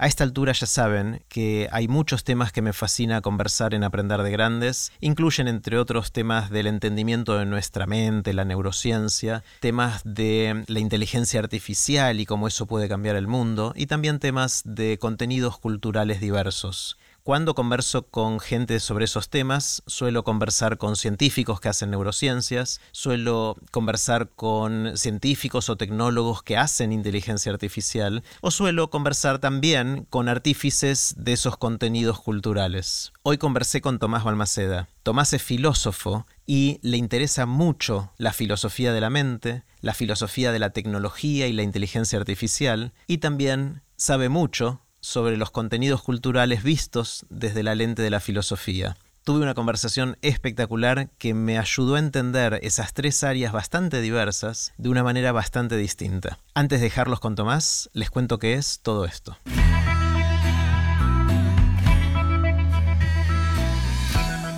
A esta altura ya saben que hay muchos temas que me fascina conversar en Aprender de Grandes. Incluyen, entre otros, temas del entendimiento de nuestra mente, la neurociencia, temas de la inteligencia artificial y cómo eso puede cambiar el mundo, y también temas de contenidos culturales diversos. Cuando converso con gente sobre esos temas, suelo conversar con científicos que hacen neurociencias, suelo conversar con científicos o tecnólogos que hacen inteligencia artificial, o suelo conversar también con artífices de esos contenidos culturales. Hoy conversé con Tomás Balmaceda. Tomás es filósofo y le interesa mucho la filosofía de la mente, la filosofía de la tecnología y la inteligencia artificial, y también sabe mucho sobre los contenidos culturales vistos desde la lente de la filosofía. Tuve una conversación espectacular que me ayudó a entender esas tres áreas bastante diversas de una manera bastante distinta. Antes de dejarlos con Tomás, les cuento qué es todo esto.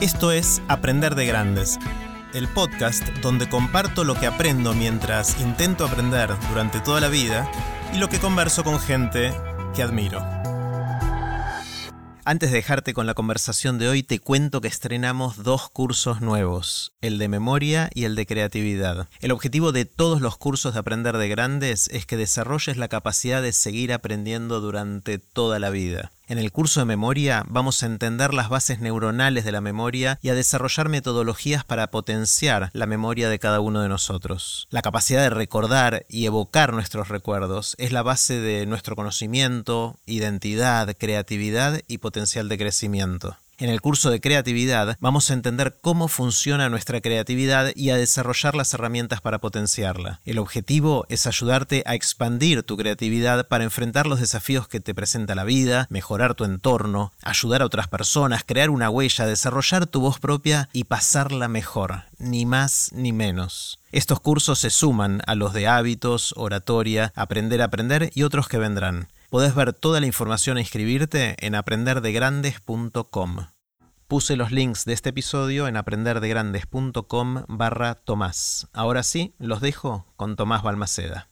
Esto es Aprender de Grandes, el podcast donde comparto lo que aprendo mientras intento aprender durante toda la vida y lo que converso con gente que admiro. Antes de dejarte con la conversación de hoy, te cuento que estrenamos dos cursos nuevos, el de memoria y el de creatividad. El objetivo de todos los cursos de Aprender de Grandes es que desarrolles la capacidad de seguir aprendiendo durante toda la vida. En el curso de memoria vamos a entender las bases neuronales de la memoria y a desarrollar metodologías para potenciar la memoria de cada uno de nosotros. La capacidad de recordar y evocar nuestros recuerdos es la base de nuestro conocimiento, identidad, creatividad y potencial de crecimiento. En el curso de creatividad vamos a entender cómo funciona nuestra creatividad y a desarrollar las herramientas para potenciarla. El objetivo es ayudarte a expandir tu creatividad para enfrentar los desafíos que te presenta la vida, mejorar tu entorno, ayudar a otras personas, crear una huella, desarrollar tu voz propia y pasarla mejor, ni más ni menos. Estos cursos se suman a los de hábitos, oratoria, aprender a aprender y otros que vendrán. Podés ver toda la información e inscribirte en aprenderdegrandes.com. Puse los links de este episodio en aprenderdegrandes.com barra Tomás. Ahora sí, los dejo con Tomás Balmaceda.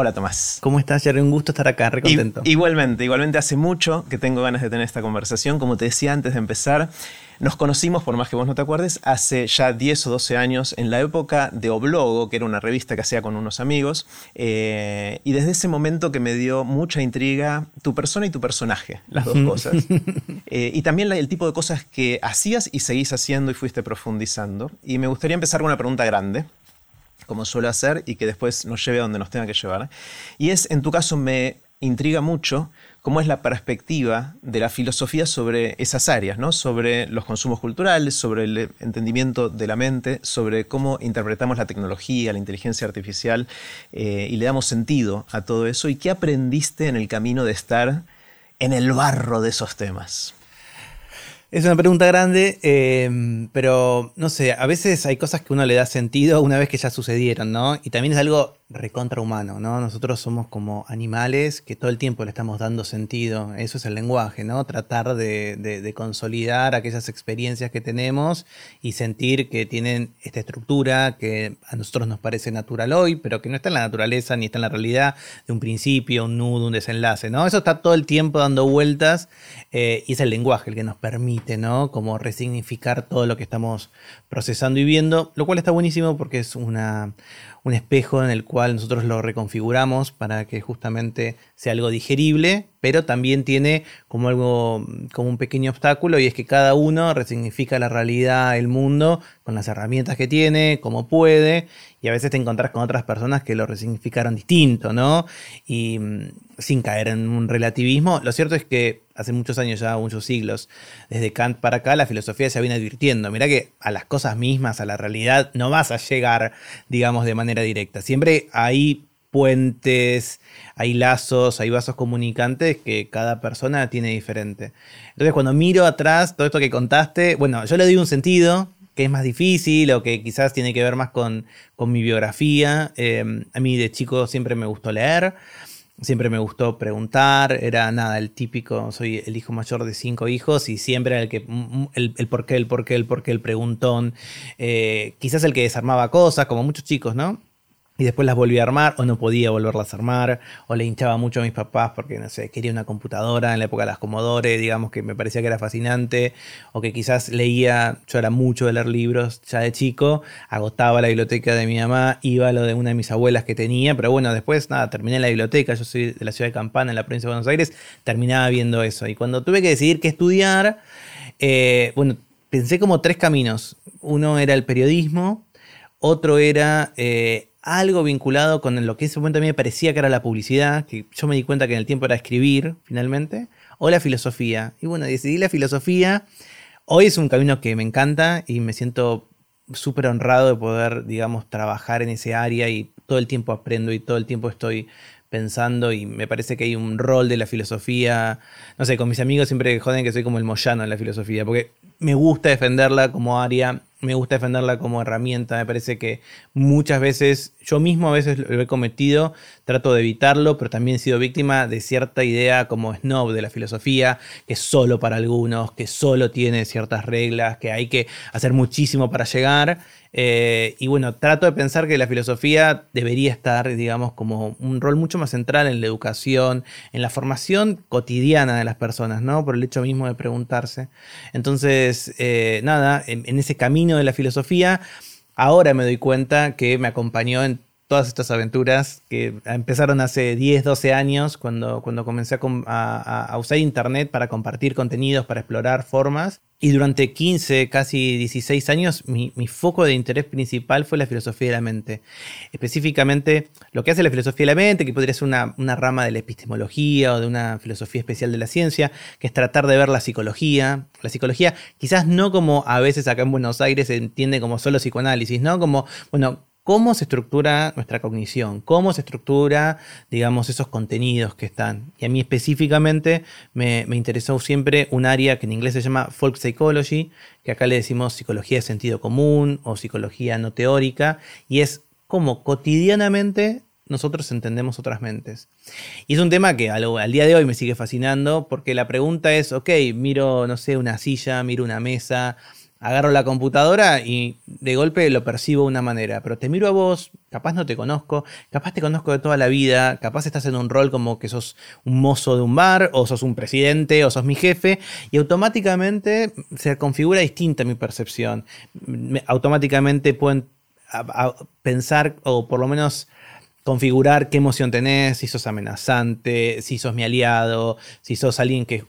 Hola Tomás. ¿Cómo estás, Jerry? Un gusto estar acá, re contento. igualmente, igualmente hace mucho que tengo ganas de tener esta conversación. Como te decía antes de empezar, nos conocimos, por más que vos no te acuerdes, hace ya 10 o 12 años, en la época de Oblogo, que era una revista que hacía con unos amigos, eh, y desde ese momento que me dio mucha intriga tu persona y tu personaje, las dos cosas. Eh, y también el tipo de cosas que hacías y seguís haciendo y fuiste profundizando. Y me gustaría empezar con una pregunta grande como suelo hacer, y que después nos lleve a donde nos tenga que llevar. Y es, en tu caso, me intriga mucho cómo es la perspectiva de la filosofía sobre esas áreas, ¿no? sobre los consumos culturales, sobre el entendimiento de la mente, sobre cómo interpretamos la tecnología, la inteligencia artificial, eh, y le damos sentido a todo eso, y qué aprendiste en el camino de estar en el barro de esos temas. Es una pregunta grande, em, pero no sé, a veces hay cosas que uno le da sentido una vez que ya sucedieron, ¿no? Y también es algo recontrahumano, ¿no? Nosotros somos como animales que todo el tiempo le estamos dando sentido. Eso es el lenguaje, ¿no? Tratar de, consolidar aquellas experiencias que tenemos y sentir que tienen esta estructura que a nosotros nos parece natural hoy, pero que no está en la naturaleza ni está en la realidad de un principio, un nudo, un desenlace, ¿no? Eso está todo el tiempo dando vueltas eh, y es el lenguaje el que nos permite, ¿no? Como resignificar todo lo que estamos procesando y viendo, lo cual está buenísimo porque es una un espejo en el cual nosotros lo reconfiguramos para que justamente sea algo digerible, pero también tiene como algo, como un pequeño obstáculo y es que cada uno resignifica la realidad, el mundo, con las herramientas que tiene, como puede, y a veces te encontrás con otras personas que lo resignificaron distinto, ¿no? Y mm, sin caer en un relativismo, lo cierto es que hace muchos años ya, muchos siglos, desde Kant para acá, la filosofía se viene advirtiendo, mira que a las cosas mismas, a la realidad, no vas a llegar, digamos, de manera directa. Siempre hay puentes, hay lazos, hay vasos comunicantes que cada persona tiene diferente. Entonces cuando miro atrás todo esto que contaste, bueno, yo le doy un sentido que es más difícil o que quizás tiene que ver más con, mi biografía. Em, a mí de chico siempre me gustó leer. Siempre me gustó preguntar, era nada, el típico, soy el hijo mayor de cinco hijos y siempre el que, mm, mm, el, el por qué, el por qué, el por qué, el preguntón, eh, quizás el que desarmaba cosas, como muchos chicos, ¿no? Y después las volví a armar o no podía volverlas a armar o le hinchaba mucho a mis papás porque no sé, quería una computadora en la época de las Commodore, digamos que me parecía que era fascinante o que quizás leía, yo era mucho de leer libros ya de chico, agotaba la biblioteca de mi mamá, iba a lo de una de mis abuelas que tenía, pero bueno, después nada, terminé la biblioteca, yo soy de la ciudad de Campana, en la provincia de Buenos Aires, terminaba viendo eso y cuando tuve que decidir qué estudiar, eh, bueno, pensé como tres caminos, uno era el periodismo, otro era eh, algo vinculado con lo que en ese momento a mí me parecía que era la publicidad, que yo me di cuenta que en el tiempo era escribir finalmente, o la filosofía. Y bueno, decidí la filosofía. Hoy es un camino que me encanta y me siento súper honrado de poder, digamos, trabajar en ese área y todo el tiempo aprendo y todo el tiempo estoy pensando y me parece que hay un rol de la filosofía, no sé, con mis amigos siempre joden que soy como el moyano en la filosofía, porque me gusta defenderla como área me gusta defenderla como herramienta. Me parece que muchas veces, yo mismo a veces lo he cometido, trato de evitarlo, pero también he sido víctima de cierta idea como snob de la filosofía, que es solo para algunos, que solo tiene ciertas reglas, que hay que hacer muchísimo para llegar. Eh, y bueno, trato de pensar que la filosofía debería estar, digamos, como un rol mucho más central en la educación, en la formación cotidiana de las personas, ¿no? Por el hecho mismo de preguntarse. Entonces, eh, nada, en, ese camino de la filosofía, ahora me doy cuenta que me acompañó en todas estas aventuras que empezaron hace 10, 12 años, cuando, cuando comencé a, usar Internet para compartir contenidos, para explorar formas. Y durante 15, casi 16 años, mi, foco de interés principal fue la filosofía de la mente. Específicamente, lo que hace la filosofía de la mente, que podría ser una, una rama de la epistemología o de una filosofía especial de la ciencia, que es tratar de ver la psicología. La psicología, quizás no como a veces acá en Buenos Aires se entiende como solo psicoanálisis, ¿no? Como, bueno, cómo se estructura nuestra cognición, cómo se estructura, digamos, esos contenidos que están. Y a mí específicamente me, interesó siempre un área que en inglés se llama folk psychology, que acá le decimos psicología de sentido común o psicología no teórica, y es cómo cotidianamente nosotros entendemos otras mentes. Y es un tema que al, al, día de hoy me sigue fascinando porque la pregunta es, ok, miro, no sé, una silla, miro una mesa, agarro la computadora y de golpe lo percibo de una manera, pero te miro a vos, capaz no te conozco, capaz te conozco de toda la vida, capaz estás en un rol como que sos un mozo de un bar, o sos un presidente, o sos mi jefe, y automáticamente se configura distinta mi percepción. Automáticamente pueden pensar, o por lo menos configurar qué emoción tenés, si sos amenazante, si sos mi aliado, si sos alguien que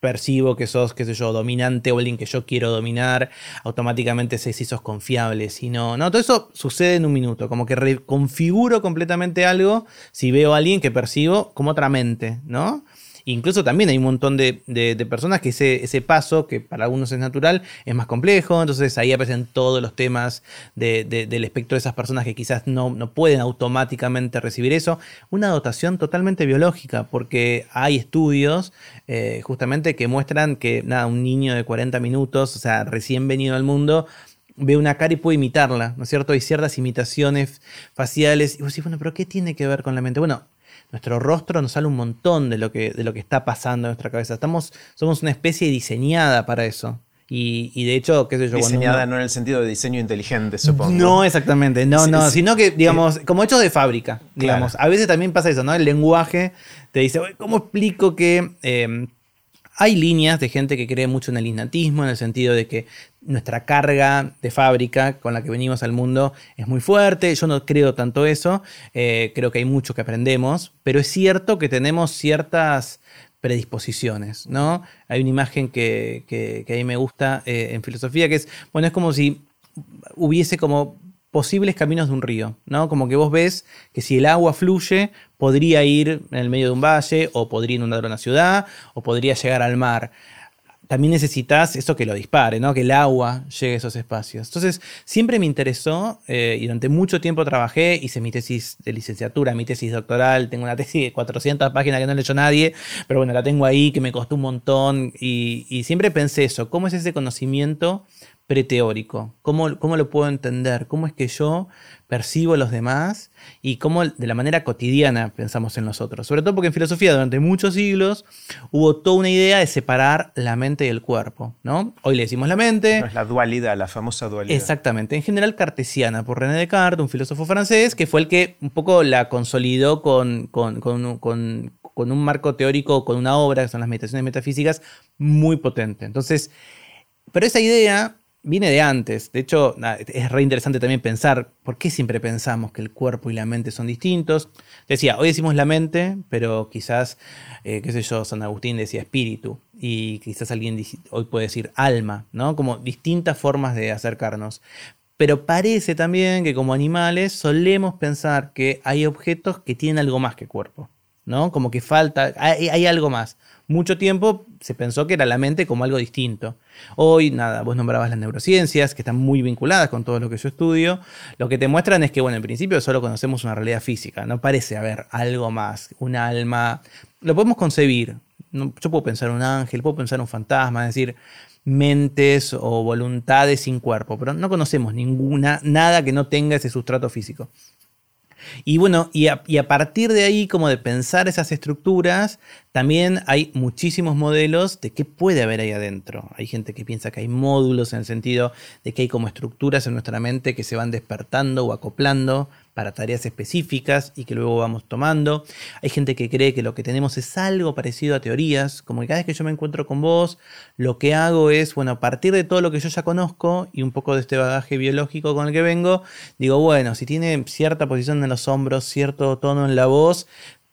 percibo que sos, qué sé yo, dominante o alguien que yo quiero dominar, automáticamente sé si sos confiable, si no, no, todo eso sucede en un minuto, como que reconfiguro completamente algo si veo a alguien que percibo como otra mente, ¿no? Incluso también hay un montón de, personas que ese, paso, que para algunos es natural, es más complejo. Entonces ahí aparecen todos los temas del espectro de esas personas que quizás no, no, pueden automáticamente recibir eso. Una dotación totalmente biológica, porque hay estudios eh, justamente que muestran que nada, un niño de 40 minutos, o sea, recién venido al mundo, ve una cara y puede imitarla, ¿no es cierto? Hay ciertas imitaciones faciales. Y vos decís, bueno, pero ¿qué tiene que ver con la mente? Bueno, nuestro rostro nos sale un montón de lo que, de lo que está pasando en nuestra cabeza. Estamos, somos una especie diseñada para eso. Y, de hecho, qué sé yo. Diseñada no en el sentido de diseño inteligente, supongo. No, exactamente. No, no. Sino que, digamos, como hechos de fábrica. Digamos. A veces también pasa eso, ¿no? El lenguaje te dice, ¿cómo explico que em, hay líneas de gente que cree mucho en el innatismo, en el sentido de que nuestra carga de fábrica con la que venimos al mundo es muy fuerte. Yo no creo tanto eso, eh, creo que hay mucho que aprendemos, pero es cierto que tenemos ciertas predisposiciones, ¿no? Hay una imagen que, que, a mí me gusta eh, en filosofía que es, bueno, es como si hubiese como posibles caminos de un río, ¿no? Como que vos ves que si el agua fluye, podría ir en el medio de un valle, o podría inundar una ciudad, o podría llegar al mar también necesitas eso que lo dispare, ¿no? que el agua llegue a esos espacios. Entonces, siempre me interesó eh, y durante mucho tiempo trabajé, hice mi tesis de licenciatura, mi tesis doctoral, tengo una tesis de 400 páginas que no leyó nadie, pero bueno, la tengo ahí, que me costó un montón y, y siempre pensé eso, ¿cómo es ese conocimiento? Preteórico. ¿Cómo, ¿Cómo lo puedo entender? ¿Cómo es que yo percibo a los demás y cómo de la manera cotidiana pensamos en nosotros? Sobre todo porque en filosofía durante muchos siglos hubo toda una idea de separar la mente y el cuerpo. ¿no? Hoy le decimos la mente. es la dualidad, la famosa dualidad. Exactamente. En general cartesiana por René Descartes, un filósofo francés, que fue el que un poco la consolidó con, con, con, con con un marco teórico, con una obra, que son las meditaciones metafísicas, muy potente. Entonces, pero esa idea viene de antes. De hecho, es re interesante también pensar por qué siempre pensamos que el cuerpo y la mente son distintos. Decía, hoy decimos la mente, pero quizás, eh, qué sé yo, San Agustín decía espíritu. Y quizás alguien hoy puede decir alma, ¿no? Como distintas formas de acercarnos. Pero parece también que como animales solemos pensar que hay objetos que tienen algo más que cuerpo, ¿no? Como que falta, hay algo más mucho tiempo se pensó que era la mente como algo distinto. Hoy, nada, vos nombrabas las neurociencias, que están muy vinculadas con todo lo que yo estudio. Lo que te muestran es que, bueno, en principio solo conocemos una realidad física, no parece haber algo más, un alma. Lo podemos concebir. Yo puedo pensar un ángel, puedo pensar un fantasma, es decir, mentes o voluntades sin cuerpo, pero no conocemos ninguna, nada que no tenga ese sustrato físico. Y bueno, y a, partir de ahí, como de pensar esas estructuras, también hay muchísimos modelos de qué puede haber ahí adentro. Hay gente que piensa que hay módulos en el sentido de que hay como estructuras en nuestra mente que se van despertando o acoplando para tareas específicas y que luego vamos tomando. Hay gente que cree que lo que tenemos es algo parecido a teorías, como que cada vez que yo me encuentro con vos, lo que hago es, bueno, a partir de todo lo que yo ya conozco y un poco de este bagaje biológico con el que vengo, digo, bueno, si tiene cierta posición en los hombros, cierto tono en la voz,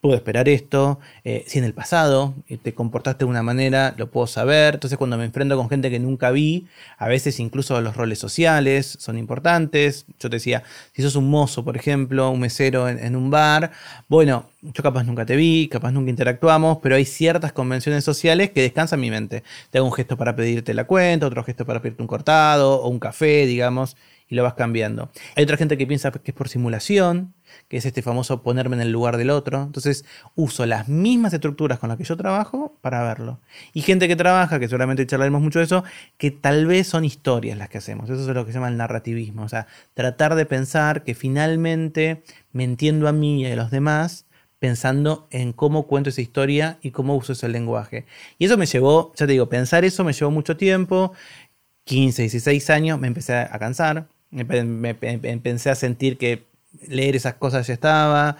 puedo esperar esto, eh, si en el pasado eh, te comportaste de una manera, lo puedo saber, entonces cuando me enfrento con gente que nunca vi, a veces incluso los roles sociales son importantes, yo te decía, si sos un mozo, por ejemplo, un mesero en, un bar, bueno, yo capaz nunca te vi, capaz nunca interactuamos, pero hay ciertas convenciones sociales que descansan mi mente. Te hago un gesto para pedirte la cuenta, otro gesto para pedirte un cortado o un café, digamos, y lo vas cambiando. Hay otra gente que piensa que es por simulación, que es este famoso ponerme en el lugar del otro. Entonces uso las mismas estructuras con las que yo trabajo para verlo. Y gente que trabaja, que seguramente charlaremos mucho de eso, que tal vez son historias las que hacemos. Eso es lo que se llama el narrativismo. O sea, tratar de pensar que finalmente me entiendo a mí y a los demás pensando en cómo cuento esa historia y cómo uso ese lenguaje. Y eso me llevó, ya te digo, pensar eso me llevó mucho tiempo. 15, 16 años me empecé a cansar, me, empecé a sentir que leer esas cosas ya estaba.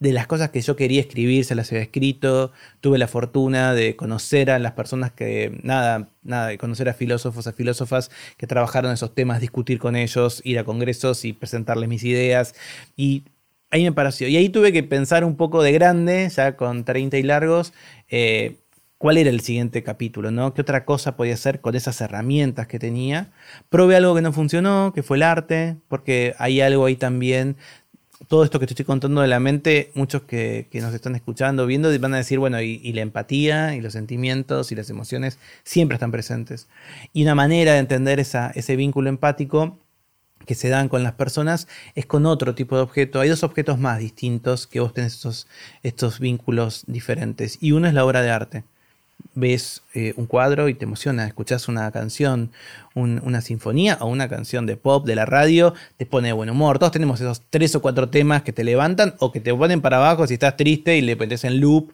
De las cosas que yo quería escribir, se las había escrito. Tuve la fortuna de conocer a las personas que, nada, nada, de conocer a filósofos, a filósofas que trabajaron esos temas, discutir con ellos, ir a congresos y presentarles mis ideas. Y ahí me pareció. Y ahí tuve que pensar un poco de grande, ya con 30 y largos, eh, cuál era el siguiente capítulo, ¿no? ¿Qué otra cosa podía hacer con esas herramientas que tenía? Probé algo que no funcionó, que fue el arte, porque hay algo ahí también. Todo esto que te estoy contando de la mente, muchos que, nos están escuchando, viendo, van a decir, bueno, y, la empatía y los sentimientos y las emociones siempre están presentes. Y una manera de entender ese vínculo empático que se dan con las personas es con otro tipo de objeto. Hay dos objetos más distintos que vos tenés estos, estos vínculos diferentes. Y uno es la obra de arte ves eh, un cuadro y te emociona, escuchas una canción, una sinfonía o una canción de pop de la radio, te pone de buen humor. Todos tenemos esos tres o cuatro temas que te levantan o que te ponen para abajo si estás triste y le metes en loop.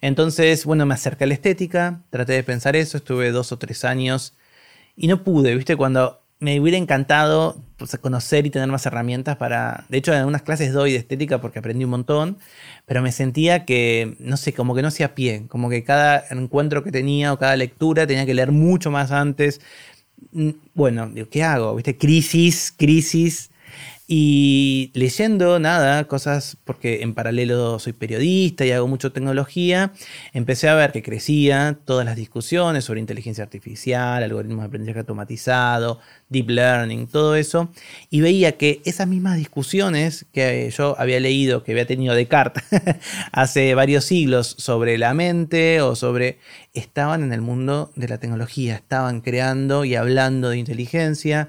Entonces, bueno, me acerca a la estética, traté de pensar eso, estuve dos o tres años y no pude, ¿viste? Cuando me hubiera encantado pues, conocer y tener más herramientas para... De hecho, en algunas clases doy de estética porque aprendí un montón, pero me sentía que, no sé, como que no hacía pie, como que cada encuentro que tenía o cada lectura tenía que leer mucho más antes. Bueno, digo, ¿qué hago? ¿Viste? Crisis, crisis. Y leyendo nada, cosas, porque en paralelo soy periodista y hago mucho tecnología, empecé a ver que crecía todas las discusiones sobre inteligencia artificial, algoritmos de aprendizaje automatizado, deep learning, todo eso, y veía que esas mismas discusiones que yo había leído, que había tenido Descartes hace varios siglos sobre la mente o sobre, estaban en el mundo de la tecnología, estaban creando y hablando de inteligencia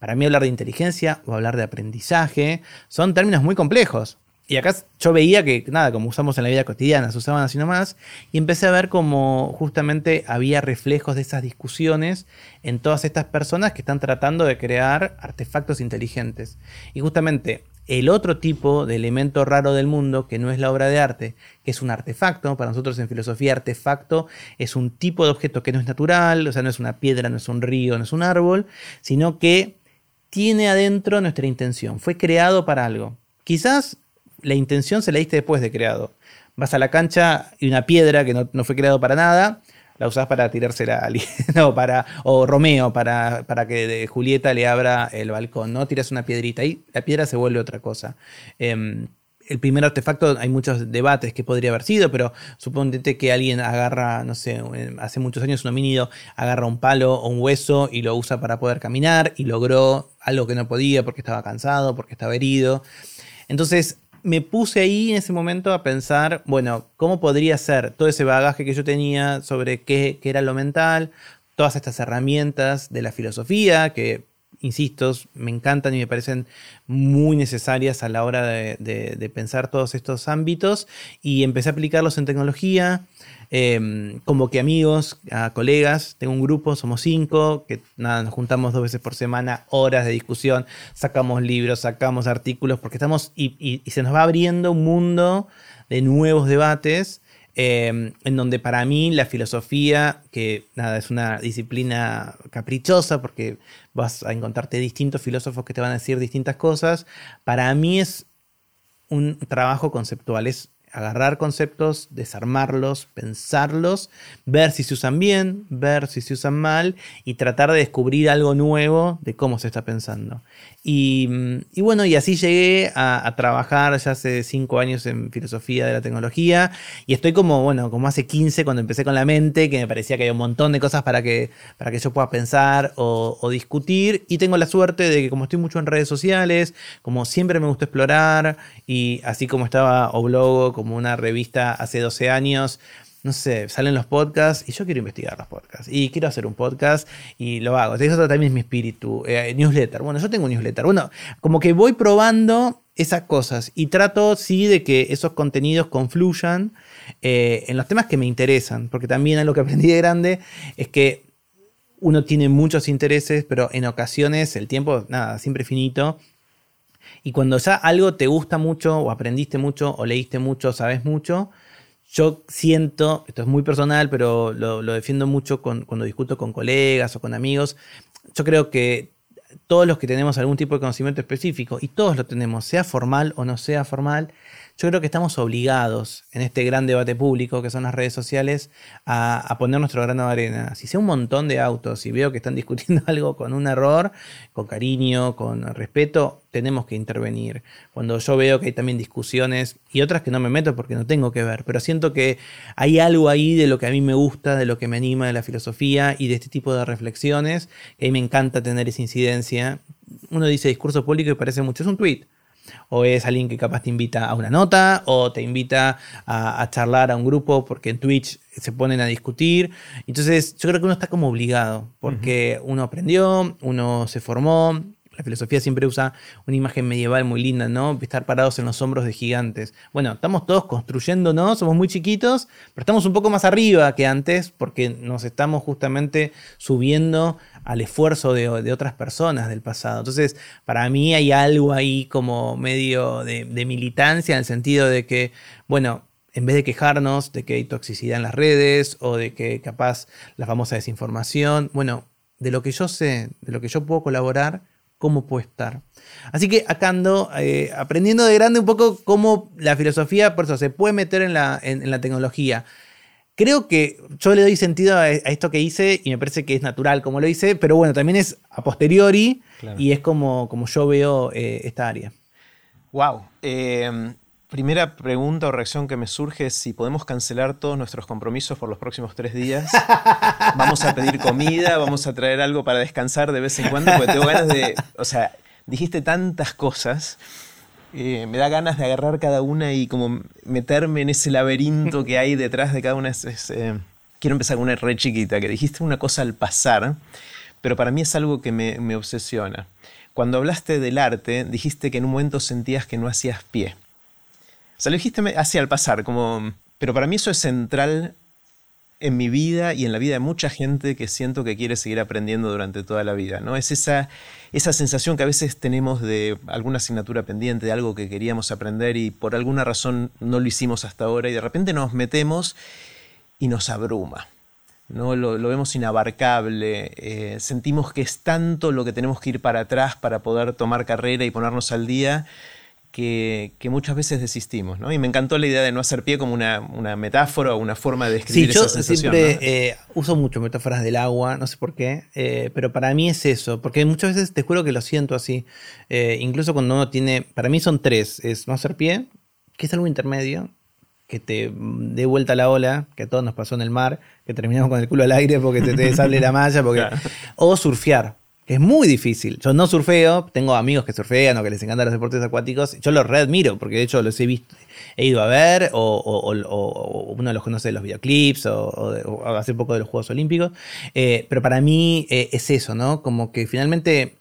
para mí hablar de inteligencia o hablar de aprendizaje son términos muy complejos. y acá yo veía que, nada, como usamos en la vida cotidiana, se usaban así nomás, y empecé a ver como justamente había reflejos de esas discusiones en todas estas personas que están tratando de crear artefactos inteligentes. Y justamente el otro tipo de elemento raro del mundo, que no es la obra de arte, que es un artefacto, para nosotros en filosofía artefacto es un tipo de objeto que no es natural, o sea, no es una piedra, no es un río, no es un árbol, sino que tiene adentro nuestra intención, fue creado para algo. Quizás la intención se la diste después de creado. Vas a la cancha y una piedra que no, fue creado para nada, la usás para tirársela a alguien, no, para, o Romeo, para, para que Julieta le abra el balcón, ¿no? Tiras una piedrita y la piedra se vuelve otra cosa. Em, el primer artefacto, hay muchos debates que podría haber sido, pero suponete que alguien agarra, no sé, hace muchos años un homínido agarra un palo o un hueso y lo usa para poder caminar y logró algo que no podía porque estaba cansado, porque estaba herido. Entonces, me puse ahí en ese momento a pensar, bueno, ¿cómo podría ser todo ese bagaje que yo tenía sobre qué, era lo mental, todas estas herramientas de la filosofía que, insisto, me encantan y me parecen muy necesarias a la hora de pensar todos estos ámbitos y empecé a aplicarlos en tecnología, Em, como que amigos, a colegas, tengo un grupo, somos cinco, que nada, nos juntamos dos veces por semana, horas de discusión, sacamos libros, sacamos artículos, porque estamos y, se nos va abriendo un mundo de nuevos debates. Em, en donde para mí la filosofía, que nada, es una disciplina caprichosa porque vas a encontrarte distintos filósofos que te van a decir distintas cosas, para mí es un trabajo conceptual, es agarrar conceptos, desarmarlos, pensarlos, ver si se usan bien, ver si se usan mal y tratar de descubrir algo nuevo de cómo se está pensando. Y, bueno, y así llegué a, trabajar ya hace cinco años en filosofía de la tecnología. Y estoy como, bueno, como hace 15 cuando empecé con la mente, que me parecía que había un montón de cosas para que, para que yo pueda pensar o, o discutir. Y tengo la suerte de que como estoy mucho en redes sociales, como siempre me gusta explorar y así como estaba Oblogo como una revista hace 12 años, no sé, salen los podcasts y yo quiero investigar los podcasts y quiero hacer un podcast y lo hago. Eso también es mi espíritu. Eh, newsletter. Bueno, yo tengo un newsletter. Bueno, como que voy probando esas cosas y trato, sí, de que esos contenidos confluyan eh, en los temas que me interesan, porque también algo que aprendí de grande es que uno tiene muchos intereses, pero en ocasiones el tiempo, nada, siempre finito. Y cuando ya algo te gusta mucho, o aprendiste mucho, o leíste mucho, sabes mucho, yo siento, esto es muy personal, pero lo, defiendo mucho cuando discuto con colegas o con amigos, yo creo que todos los que tenemos algún tipo de conocimiento específico, y todos lo tenemos, sea formal o no sea formal, yo creo que estamos obligados en este gran debate público que son las redes sociales a, poner nuestro grano de arena. Si sea un montón de autos y veo que están discutiendo algo con un error, con cariño, con respeto, tenemos que intervenir. Cuando yo veo que hay también discusiones y otras que no me meto porque no tengo que ver, pero siento que hay algo ahí de lo que a mí me gusta, de lo que me anima de la filosofía y de este tipo de reflexiones, que a me encanta tener esa incidencia. Uno dice discurso público y parece mucho, es un tweet o es alguien que capaz te invita a una nota, o te invita a, charlar a un grupo porque en Twitch se ponen a discutir. Entonces yo creo que uno está como obligado, porque uno aprendió, uno se formó, la filosofía siempre usa una imagen medieval muy linda, ¿no? Estar parados en los hombros de gigantes. Bueno, estamos todos construyendo, ¿no? Somos muy chiquitos, pero estamos un poco más arriba que antes porque nos estamos justamente subiendo al esfuerzo de, otras personas del pasado. Entonces, para mí hay algo ahí como medio de, de militancia en el sentido de que, bueno, en vez de quejarnos de que hay toxicidad en las redes o de que capaz la famosa desinformación, bueno, de lo que yo sé, de lo que yo puedo colaborar, cómo puede estar. Así que acá ando eh, aprendiendo de grande un poco cómo la filosofía, por eso, se puede meter en la, en, la tecnología. Creo que yo le doy sentido a, esto que hice y me parece que es natural como lo hice, pero bueno, también es a posteriori y es como, como yo veo eh, esta área. Wow. Primera pregunta o reacción que me surge es si podemos cancelar todos nuestros compromisos por los próximos tres días. Vamos a pedir comida, vamos a traer algo para descansar de vez en cuando, porque tengo ganas de... O sea, dijiste tantas cosas. Eh, me da ganas de agarrar cada una y como meterme en ese laberinto que hay detrás de cada una. Eh, quiero empezar con una re chiquita, que dijiste una cosa al pasar, pero para mí es algo que me, me obsesiona. Cuando hablaste del arte, dijiste que en un momento sentías que no hacías pie. Sea, lo dijiste así al pasar, como... Pero para mí eso es central en mi vida y en la vida de mucha gente que siento que quiere seguir aprendiendo durante toda la vida, ¿no? Es esa, esa sensación que a veces tenemos de alguna asignatura pendiente, de algo que queríamos aprender y por alguna razón no lo hicimos hasta ahora y de repente nos metemos y nos abruma. ¿no? Lo, vemos inabarcable, eh, sentimos que es tanto lo que tenemos que ir para atrás para poder tomar carrera y ponernos al día que, muchas veces desistimos, ¿no? Y me encantó la idea de no hacer pie como una, metáfora o una forma de describir sí, yo Siempre eh, uso mucho metáforas del agua, no sé por qué, eh, pero para mí es eso, porque muchas veces te juro que lo siento así. Eh, incluso cuando uno tiene, para mí son tres, es no hacer pie, que es algo intermedio, que te dé vuelta la ola, que a todos nos pasó en el mar, que terminamos con el culo al aire porque te, te sale la malla, porque... o surfear es muy difícil. Yo no surfeo, tengo amigos que surfean o que les encantan los deportes acuáticos. Yo los readmiro porque de hecho los he visto, he ido a ver o, uno los conoce de los videoclips o, hace poco de los Juegos Olímpicos. Eh, pero para mí eh, es eso, ¿no? Como que finalmente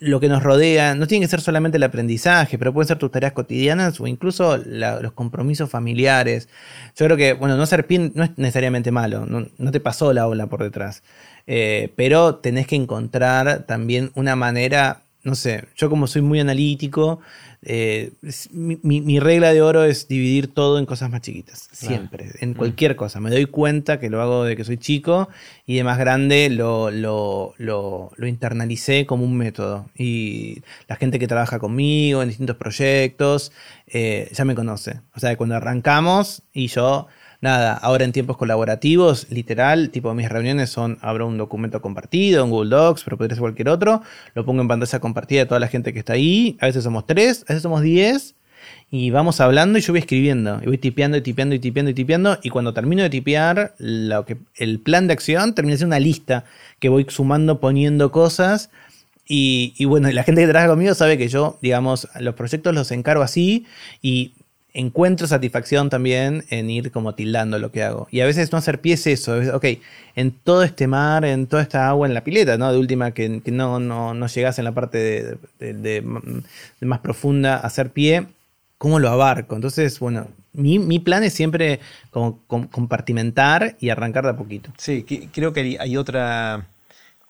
lo que nos rodea no tiene que ser solamente el aprendizaje, pero pueden ser tus tareas cotidianas o incluso los compromisos familiares. Yo creo que, bueno, no ser pin no es necesariamente malo, no te pasó la ola por detrás. Eh, pero tenés que encontrar también una manera, no sé, yo como soy muy analítico, eh, mi, regla de oro es dividir todo en cosas más chiquitas, siempre, en mm. cualquier cosa. Me doy cuenta que lo hago de que soy chico y de más grande lo, lo, internalicé como un método. Y la gente que trabaja conmigo en distintos proyectos eh, ya me conoce. O sea, cuando arrancamos y yo nada, ahora en tiempos colaborativos, literal, tipo mis reuniones son, abro un documento compartido, un Google Docs, pero podría ser cualquier otro, lo pongo en pantalla compartida de toda la gente que está ahí, a veces somos tres, a veces somos diez, y vamos hablando y yo voy escribiendo, y voy tipeando y tipeando y tipeando y tipeando, y cuando termino de tipear, lo que, el plan de acción termina siendo una lista que voy sumando, poniendo cosas, y, y, bueno, la gente que trabaja conmigo sabe que yo, digamos, los proyectos los encargo así y encuentro satisfacción también en ir como tildando lo que hago. Y a veces no hacer pie es eso. ok, en todo este mar, en toda esta agua en la pileta, ¿no? De última que, no, no, no, llegas en la parte de, más profunda, hacer pie, ¿cómo lo abarco? Entonces, bueno, mi, plan es siempre como compartimentar y arrancar de a poquito. Sí, creo que hay otra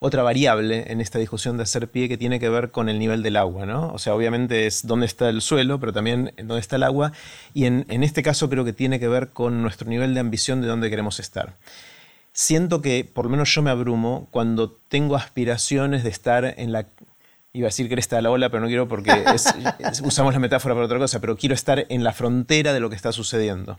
otra variable en esta discusión de hacer pie que tiene que ver con el nivel del agua, ¿no? O sea, obviamente es dónde está el suelo, pero también dónde está el agua, y en, este caso creo que tiene que ver con nuestro nivel de ambición de dónde queremos estar. Siento que, por lo menos yo me abrumo, cuando tengo aspiraciones de estar en la iba a decir que está la ola, pero no quiero porque usamos la metáfora para otra cosa, pero quiero estar en la frontera de lo que está sucediendo.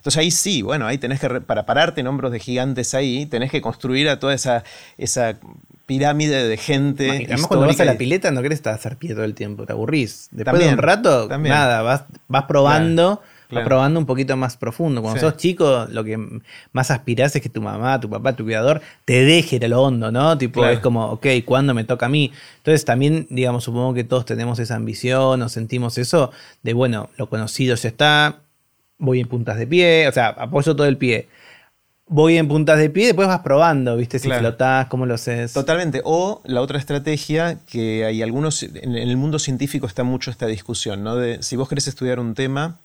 Entonces ahí sí, bueno, ahí tenés que, para pararte en hombros de gigantes ahí, tenés que construir a toda esa, esa pirámide de gente. Además, cuando vas a la pileta no querés hacer pie todo el tiempo, te aburrís. Después de un rato, nada, vas, vas probando. Vas probando un poquito más profundo. Cuando sos chico, lo que más aspirás es que tu mamá, tu papá, tu cuidador te deje ir a lo hondo, ¿no? Tipo, es como, ok, ¿cuándo me toca a mí? Entonces también, digamos, supongo que todos tenemos esa ambición o sentimos eso de, bueno, lo conocido ya está, voy en puntas de pie, o sea, apoyo todo el pie. Voy en puntas de pie, después vas probando, ¿viste? Si flotás, cómo lo haces. Totalmente. O la otra estrategia, que hay algunos, en el mundo científico está mucho esta discusión, ¿no? De si vos querés estudiar un tema,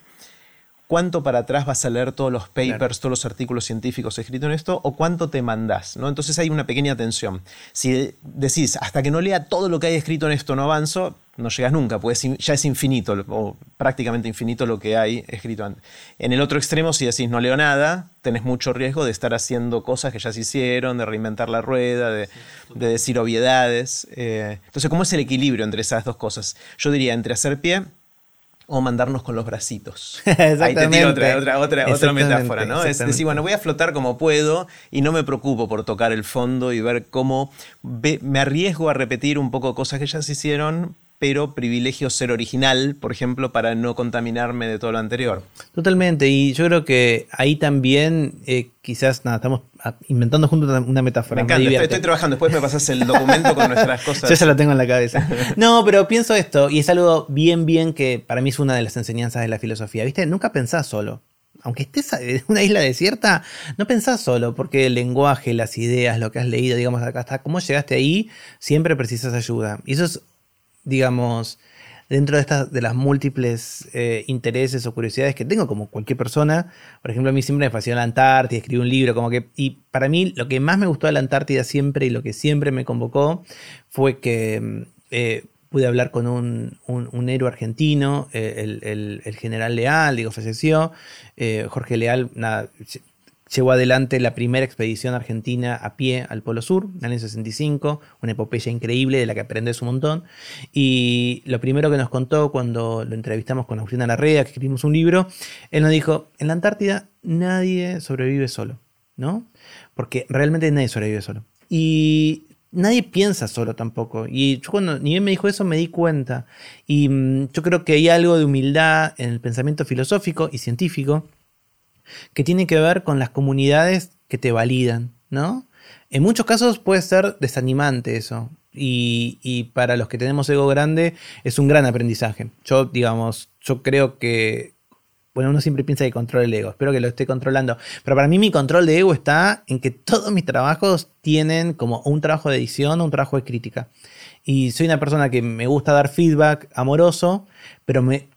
cuánto para atrás vas a leer todos los papers, todos los artículos científicos escritos en esto, o cuánto te mandás, ¿no? Entonces hay una pequeña tensión. Si decís, hasta que no lea todo lo que hay escrito en esto no avanzo, no llegas nunca, pues ya es infinito, o prácticamente infinito lo que hay escrito antes. En el otro extremo, si decís no leo nada, tenés mucho riesgo de estar haciendo cosas que ya se hicieron, de reinventar la rueda, de, decir obviedades. Eh, entonces, ¿cómo es el equilibrio entre esas dos cosas? Yo diría entre hacer pie o mandarnos con los bracitos. Ahí te tiro otra, otra, otra, otra metáfora, ¿no? Es decir, bueno, voy a flotar como puedo y no me preocupo por tocar el fondo y ver cómo me arriesgo a repetir un poco cosas que ya se hicieron, pero privilegio ser original, por ejemplo, para no contaminarme de todo lo anterior. Totalmente, y yo creo que ahí también eh, quizás, nada, estamos inventando juntos una metáfora. Me encanta, estoy, trabajando, después me pasas el documento con nuestras cosas. Yo ya lo tengo en la cabeza. No, pero pienso esto, y es algo bien, bien que para mí es una de las enseñanzas de la filosofía, ¿viste? Nunca pensás solo. Aunque estés en una isla desierta, no pensás solo, porque el lenguaje, las ideas, lo que has leído, digamos, acá está, cómo llegaste ahí, siempre precisas ayuda. Y eso es digamos, dentro de estas, de las múltiples eh, intereses o curiosidades que tengo, como cualquier persona. Por ejemplo, a mí siempre me fascinó la Antártida, escribí un libro, como que. Y para mí, lo que más me gustó de la Antártida siempre y lo que siempre me convocó fue que. Eh, pude hablar con un, héroe argentino, eh, el, general Leal, digo, falleció. Jorge Leal, nada, Llevó adelante la primera expedición argentina a pie al Polo Sur, en el año 65, una epopeya increíble de la que aprendes un montón. Y lo primero que nos contó cuando lo entrevistamos con Agustina Larrea, que escribimos un libro, él nos dijo, en la Antártida nadie sobrevive solo, ¿no? Porque realmente nadie sobrevive solo. Y nadie piensa solo tampoco. Y yo cuando ni bien me dijo eso me di cuenta. Y mm, yo creo que hay algo de humildad en el pensamiento filosófico y científico que tiene que ver con las comunidades que te validan, ¿no? En muchos casos puede ser desanimante eso. Y, para los que tenemos ego grande es un gran aprendizaje. Yo, digamos, yo creo que, bueno, uno siempre piensa que controla el ego, espero que lo esté controlando. Pero para mí mi control de ego está en que todos mis trabajos tienen como un trabajo de edición o un trabajo de crítica. Y soy una persona que me gusta dar feedback amoroso, pero me,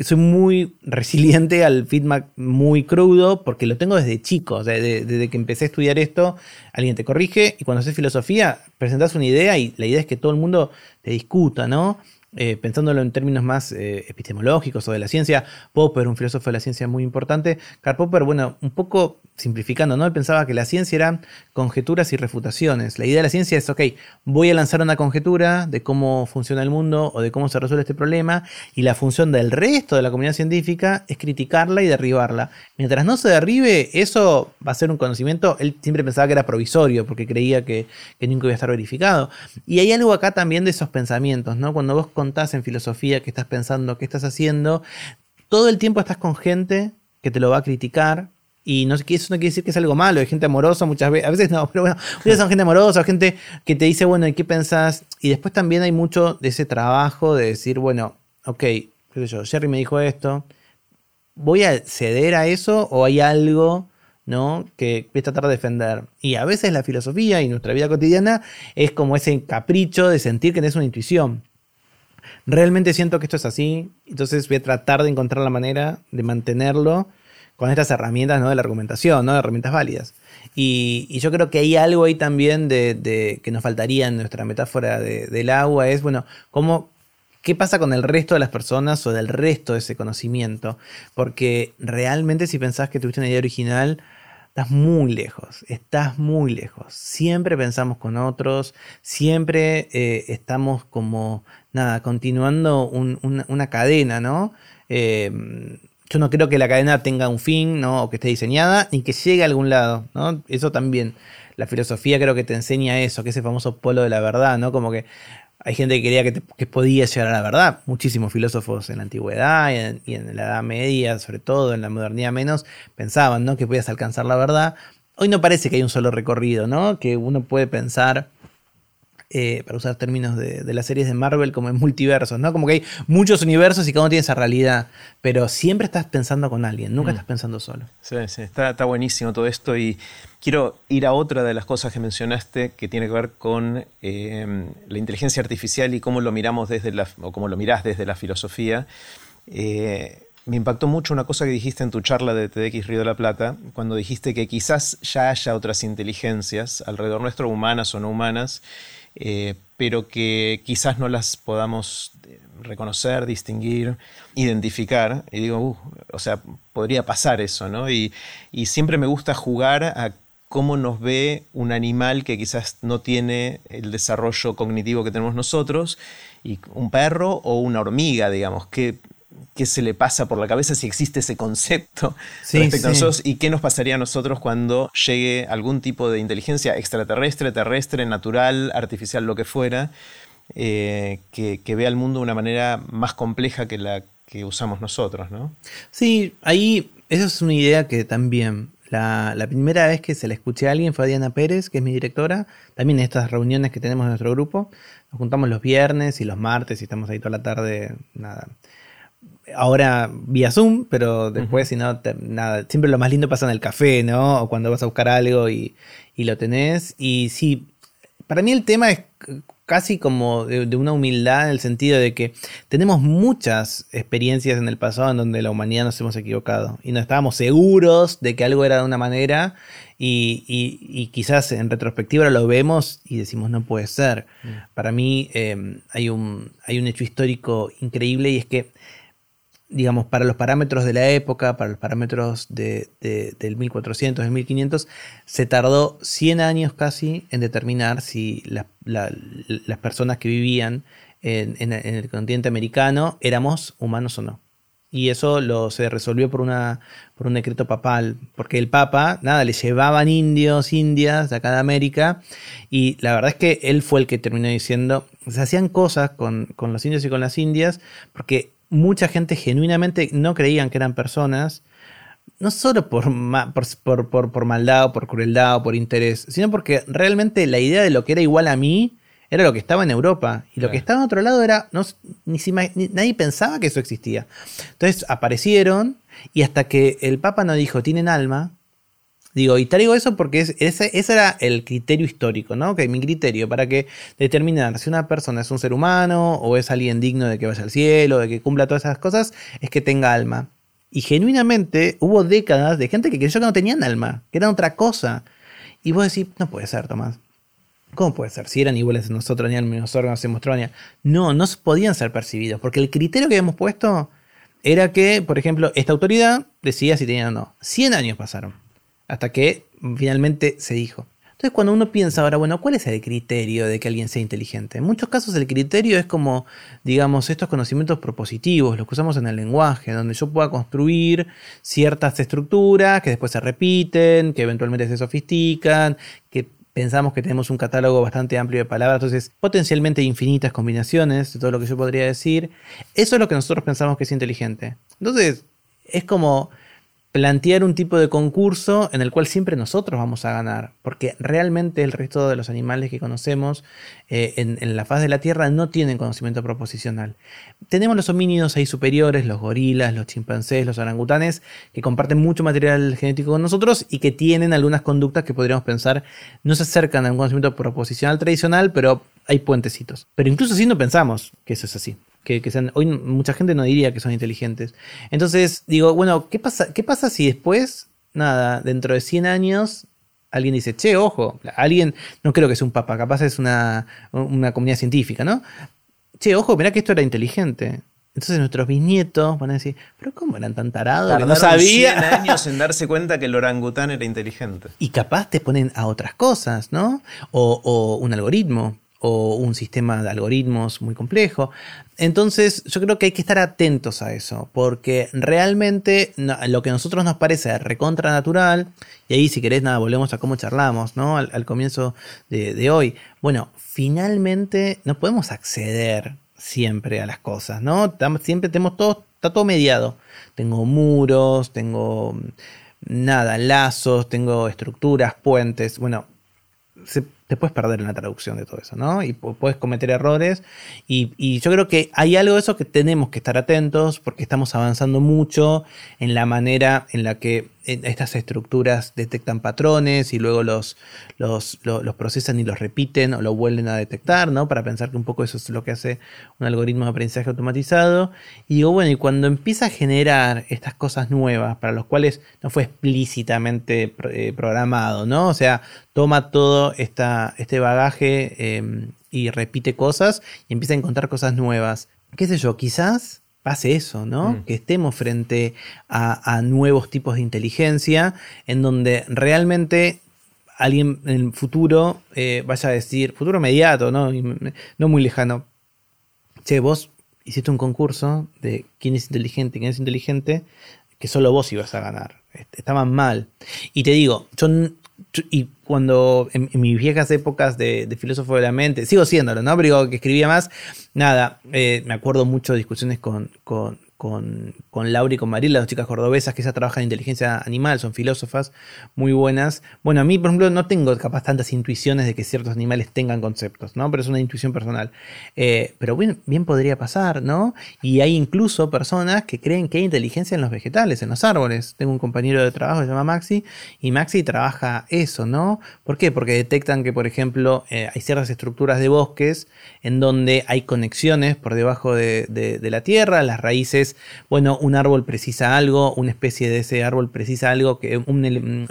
que soy muy resiliente al feedback muy crudo porque lo tengo desde chico. desde, que empecé a estudiar esto, alguien te corrige y cuando haces filosofía, presentas una idea y la idea es que todo el mundo te discuta, ¿no? Eh, pensándolo en términos más eh, epistemológicos o de la ciencia, Popper, un filósofo de la ciencia muy importante, Karl Popper, bueno, un poco simplificando, ¿no? Él pensaba que la ciencia eran conjeturas y refutaciones. La idea de la ciencia es, ok, voy a lanzar una conjetura de cómo funciona el mundo o de cómo se resuelve este problema, y la función del resto de la comunidad científica es criticarla y derribarla. Mientras no se derribe, eso va a ser un conocimiento, él siempre pensaba que era provisorio, porque creía que, que nunca iba a estar verificado. Y hay algo acá también de esos pensamientos, ¿no? Cuando vos contás en filosofía que estás pensando, qué estás haciendo, todo el tiempo estás con gente que te lo va a criticar, y no, eso no quiere decir que es algo malo, hay gente amorosa muchas veces, a veces no, pero bueno, muchas son gente amorosa, gente que te dice, bueno, ¿y qué pensás? Y después también hay mucho de ese trabajo de decir, bueno, ok, qué sé yo, Jerry me dijo esto, ¿voy a ceder a eso o hay algo ¿no? que voy a tratar de defender? Y a veces la filosofía y nuestra vida cotidiana es como ese capricho de sentir que tenés una intuición. Realmente siento que esto es así, entonces voy a tratar de encontrar la manera de mantenerlo con estas herramientas ¿no? de la argumentación, ¿no? de herramientas válidas. Y, yo creo que hay algo ahí también de, que nos faltaría en nuestra metáfora del agua, es, bueno, cómo, ¿qué pasa con el resto de las personas o del resto de ese conocimiento? Porque realmente si pensás que tuviste una idea original, estás muy lejos, estás muy lejos. Siempre pensamos con otros, siempre eh, estamos como, nada, continuando una, cadena, ¿no? Eh, yo no creo que la cadena tenga un fin, ¿no? O que esté diseñada, ni que llegue a algún lado, ¿no? Eso también. La filosofía creo que te enseña eso, que ese famoso polo de la verdad, ¿no? Como que hay gente que creía que, podía llegar a la verdad. Muchísimos filósofos en la antigüedad y en, la Edad Media, sobre todo, en la modernidad menos, pensaban, ¿no? Que podías alcanzar la verdad. Hoy no parece que hay un solo recorrido, ¿no? Que uno puede pensar eh, para usar términos de, las series de Marvel, como en multiversos, ¿no? Como que hay muchos universos y cada uno tiene esa realidad, pero siempre estás pensando con alguien, nunca mm. estás pensando solo. Sí, sí, está, buenísimo todo esto y quiero ir a otra de las cosas que mencionaste que tiene que ver con eh, la inteligencia artificial y cómo lo miramos desde la, o cómo lo mirás desde la filosofía. Eh, me impactó mucho una cosa que dijiste en tu charla de TDX Río de la Plata, cuando dijiste que quizás ya haya otras inteligencias alrededor nuestro, humanas o no humanas, eh, pero que quizás no las podamos eh, reconocer, distinguir, identificar. Y digo, uh, o sea, podría pasar eso, ¿no? Y, y siempre me gusta jugar a cómo nos ve un animal que quizás no tiene el desarrollo cognitivo que tenemos nosotros, y un perro o una hormiga, digamos, que qué se le pasa por la cabeza si existe ese concepto respecto a nosotros y qué nos pasaría a nosotros cuando llegue algún tipo de inteligencia extraterrestre, terrestre, natural, artificial, lo que fuera, eh, que, vea el mundo de una manera más compleja que la que usamos nosotros, ¿no? Sí, ahí esa es una idea que también la, la, primera vez que se la escuché a alguien fue a Diana Pérez, que es mi directora, también en estas reuniones que tenemos en nuestro grupo. Nos juntamos los viernes y los martes y estamos ahí toda la tarde, nada, ahora vía Zoom, pero después, si no, nada, siempre lo más lindo pasa en el café, ¿no? O cuando vas a buscar algo y, lo tenés. Y sí, para mí el tema es casi como de, una humildad en el sentido de que tenemos muchas experiencias en el pasado en donde la humanidad nos hemos equivocado y no estábamos seguros de que algo era de una manera y, quizás en retrospectiva lo vemos y decimos no puede ser. Mm. Para mí eh, hay, un, hay un hecho histórico increíble y es que digamos, para los parámetros de la época, para los parámetros de, del 1400, del 1500, se tardó 100 años casi en determinar si las personas que vivían en, el continente americano éramos humanos o no. Y eso lo, se resolvió por, una, por un decreto papal, porque el papa, nada, le llevaban indios, indias de acá de América, y la verdad es que él fue el que terminó diciendo, se hacían cosas con, con los indios y con las indias, porque mucha gente genuinamente no creían que eran personas, no solo por, por, por, por, maldad o por crueldad o por interés, sino porque realmente la idea de lo que era igual a mí era lo que estaba en Europa. Y lo que estaba en otro lado era. No, ni, nadie pensaba que eso existía. Entonces aparecieron y hasta que el Papa no dijo tienen alma, Digo, y traigo eso porque ese, era el criterio histórico, ¿no? Que mi criterio para que determinar si una persona es un ser humano o es alguien digno de que vaya al cielo, de que cumpla todas esas cosas, es que tenga alma. Y genuinamente hubo décadas de gente que creyó que no tenían alma, que eran otra cosa. Y vos decís, no puede ser, Tomás. ¿Cómo puede ser? Si eran iguales a nosotros, ni los órganos se mostraban. No, no podían ser percibidos, porque el criterio que habíamos puesto era que, por ejemplo, esta autoridad decía si tenían o no. 100 años pasaron hasta que finalmente se dijo. Entonces cuando uno piensa ahora, bueno, ¿cuál es el criterio de que alguien sea inteligente? En muchos casos el criterio es como, digamos, estos conocimientos propositivos, los que usamos en el lenguaje, donde yo pueda construir ciertas estructuras que después se repiten, que eventualmente se sofistican, que pensamos que tenemos un catálogo bastante amplio de palabras, entonces potencialmente infinitas combinaciones de todo lo que yo podría decir. Eso es lo que nosotros pensamos que es inteligente. Entonces, es como plantear un tipo de concurso en el cual siempre nosotros vamos a ganar, porque realmente el resto de los animales que conocemos eh, en, la faz de la Tierra no tienen conocimiento proposicional. Tenemos los homínidos ahí superiores, los gorilas, los chimpancés, los orangutanes, que comparten mucho material genético con nosotros y que tienen algunas conductas que podríamos pensar no se acercan a un conocimiento proposicional tradicional, pero hay puentecitos. Pero incluso si no pensamos que eso es así que, sean, hoy mucha gente no diría que son inteligentes. Entonces digo, bueno, ¿qué pasa, ¿qué pasa si después, nada, dentro de 100 años, alguien dice, che, ojo, alguien, no creo que sea un papa, capaz es una, una comunidad científica, ¿no? Che, ojo, mirá que esto era inteligente. Entonces nuestros bisnietos van a decir, pero ¿cómo eran tan tarados? que no sabía. 100 años en darse cuenta que el orangután era inteligente. Y capaz te ponen a otras cosas, ¿no? O, o un algoritmo o un sistema de algoritmos muy complejo. Entonces yo creo que hay que estar atentos a eso, porque realmente lo que a nosotros nos parece recontra natural, y ahí si querés nada, volvemos a cómo charlamos, ¿no? Al, comienzo de, hoy. Bueno, finalmente no podemos acceder siempre a las cosas, ¿no? Siempre tenemos todo, está todo mediado. Tengo muros, tengo nada, lazos, tengo estructuras, puentes. Bueno, se te puedes perder en la traducción de todo eso, ¿no? Y puedes cometer errores. Y, yo creo que hay algo de eso que tenemos que estar atentos porque estamos avanzando mucho en la manera en la que estas estructuras detectan patrones y luego los, los, procesan y los repiten o lo vuelven a detectar, ¿no? Para pensar que un poco eso es lo que hace un algoritmo de aprendizaje automatizado. Y digo, bueno, y cuando empieza a generar estas cosas nuevas para los cuales no fue explícitamente eh, programado, ¿no? O sea, toma todo esta, este bagaje em, y repite cosas y empieza a encontrar cosas nuevas. ¿Qué sé yo? Quizás pase eso, ¿no? Mm. Que estemos frente a, nuevos tipos de inteligencia en donde realmente alguien en el futuro eh, vaya a decir, futuro inmediato, ¿no? no muy lejano, che, vos hiciste un concurso de quién es inteligente, quién es inteligente, que solo vos ibas a ganar. Estaban mal. Y te digo, yo y cuando en, mis viejas épocas de, filósofo de la mente, sigo siéndolo, ¿no? Pero que escribía más, nada, eh, me acuerdo mucho de discusiones con, con, con Laura y con Mariela, las dos chicas cordobesas que ya trabajan en inteligencia animal, son filósofas muy buenas. Bueno, a mí, por ejemplo, no tengo capaz tantas intuiciones de que ciertos animales tengan conceptos, ¿no? Pero es una intuición personal. Eh, pero bien, bien podría pasar, ¿no? Y hay incluso personas que creen que hay inteligencia en los vegetales, en los árboles. Tengo un compañero de trabajo que se llama Maxi, y Maxi trabaja eso, ¿no? ¿Por qué? Porque detectan que, por ejemplo, eh, hay ciertas estructuras de bosques en donde hay conexiones por debajo de, de la tierra, las raíces bueno, un árbol precisa algo, una especie de ese árbol precisa algo, que un,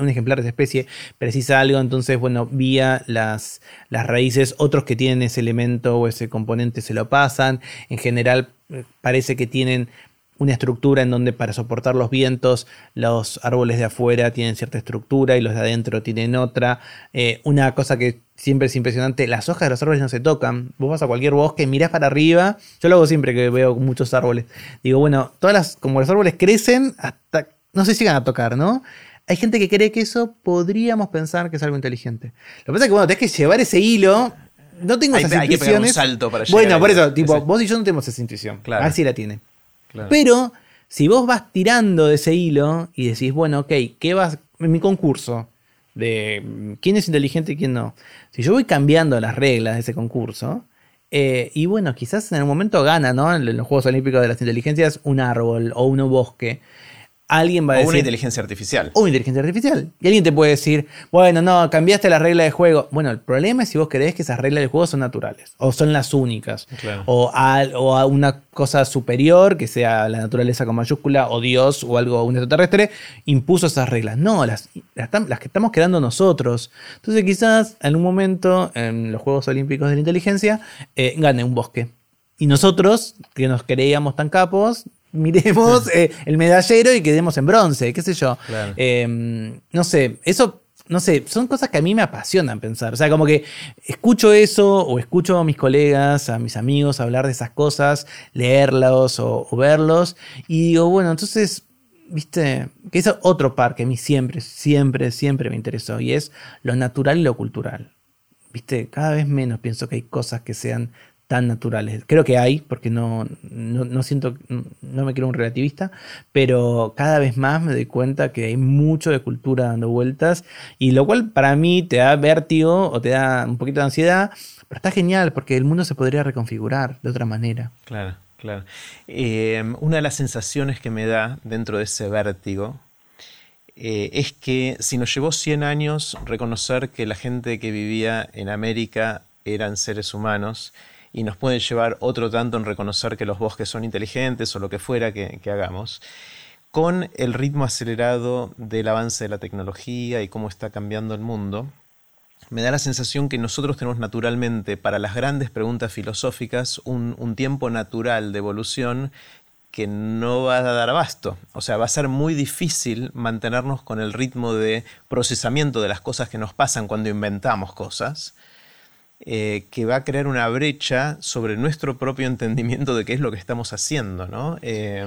ejemplar de esa especie precisa algo, entonces, bueno, vía las, las raíces, otros que tienen ese elemento o ese componente se lo pasan, en general eh, parece que tienen una estructura en donde para soportar los vientos los árboles de afuera tienen cierta estructura y los de adentro tienen otra. Eh, una cosa que siempre es impresionante, las hojas de los árboles no se tocan. Vos vas a cualquier bosque, mirás para arriba, yo lo hago siempre que veo muchos árboles. Digo, bueno, todas las, como los árboles crecen, hasta no se llegan a tocar, ¿no? Hay gente que cree que eso podríamos pensar que es algo inteligente. Lo que pasa es que, bueno, tenés que llevar ese hilo no tengo esas hay intuiciones. Que un salto para bueno, por eso, tipo, vos y yo no tenemos esa intuición. Claro. A ver si la tiene. Pero si vos vas tirando de ese hilo y decís, bueno, ok, ¿qué vas en mi concurso? De quién es inteligente y quién no. Si yo voy cambiando las reglas de ese concurso, eh, y bueno, quizás en algún momento gana, ¿no? En los Juegos Olímpicos de las Inteligencias, un árbol o un bosque alguien va a decir. O una inteligencia artificial. O una inteligencia artificial. Y alguien te puede decir, bueno, no, cambiaste la regla de juego. Bueno, el problema es si vos creés que esas reglas de juego son naturales. O son las únicas. O, a, o, a, una cosa superior, que sea la naturaleza con mayúscula, o Dios, o algo, un extraterrestre, impuso esas reglas. No, las, las, que estamos creando nosotros. Entonces, quizás en un momento, en los Juegos Olímpicos de la Inteligencia, eh, gane un bosque. Y nosotros, que nos creíamos tan capos, miremos eh, el medallero y quedemos en bronce, qué sé yo. Em, no sé, eso, no sé, son cosas que a mí me apasionan pensar. O sea, como que escucho eso o escucho a mis colegas, a mis amigos hablar de esas cosas, leerlos o, verlos y digo, bueno, entonces, viste, que es otro par que a mí siempre, siempre, siempre me interesó y es lo natural y lo cultural. Viste, cada vez menos pienso que hay cosas que sean tan naturales. Creo que hay, porque no, no, siento, no me quiero un relativista, pero cada vez más me doy cuenta que hay mucho de cultura dando vueltas, y lo cual para mí te da vértigo o te da un poquito de ansiedad, pero está genial porque el mundo se podría reconfigurar de otra manera. Claro, claro. Eh, una de las sensaciones que me da dentro de ese vértigo eh, es que si nos llevó 100 años reconocer que la gente que vivía en América eran seres humanos, y nos puede llevar otro tanto en reconocer que los bosques son inteligentes o lo que fuera que, hagamos, con el ritmo acelerado del avance de la tecnología y cómo está cambiando el mundo, me da la sensación que nosotros tenemos naturalmente para las grandes preguntas filosóficas un, un, tiempo natural de evolución que no va a dar abasto. O sea, va a ser muy difícil mantenernos con el ritmo de procesamiento de las cosas que nos pasan cuando inventamos cosas eh, que va a crear una brecha sobre nuestro propio entendimiento de qué es lo que estamos haciendo, ¿no? Eh,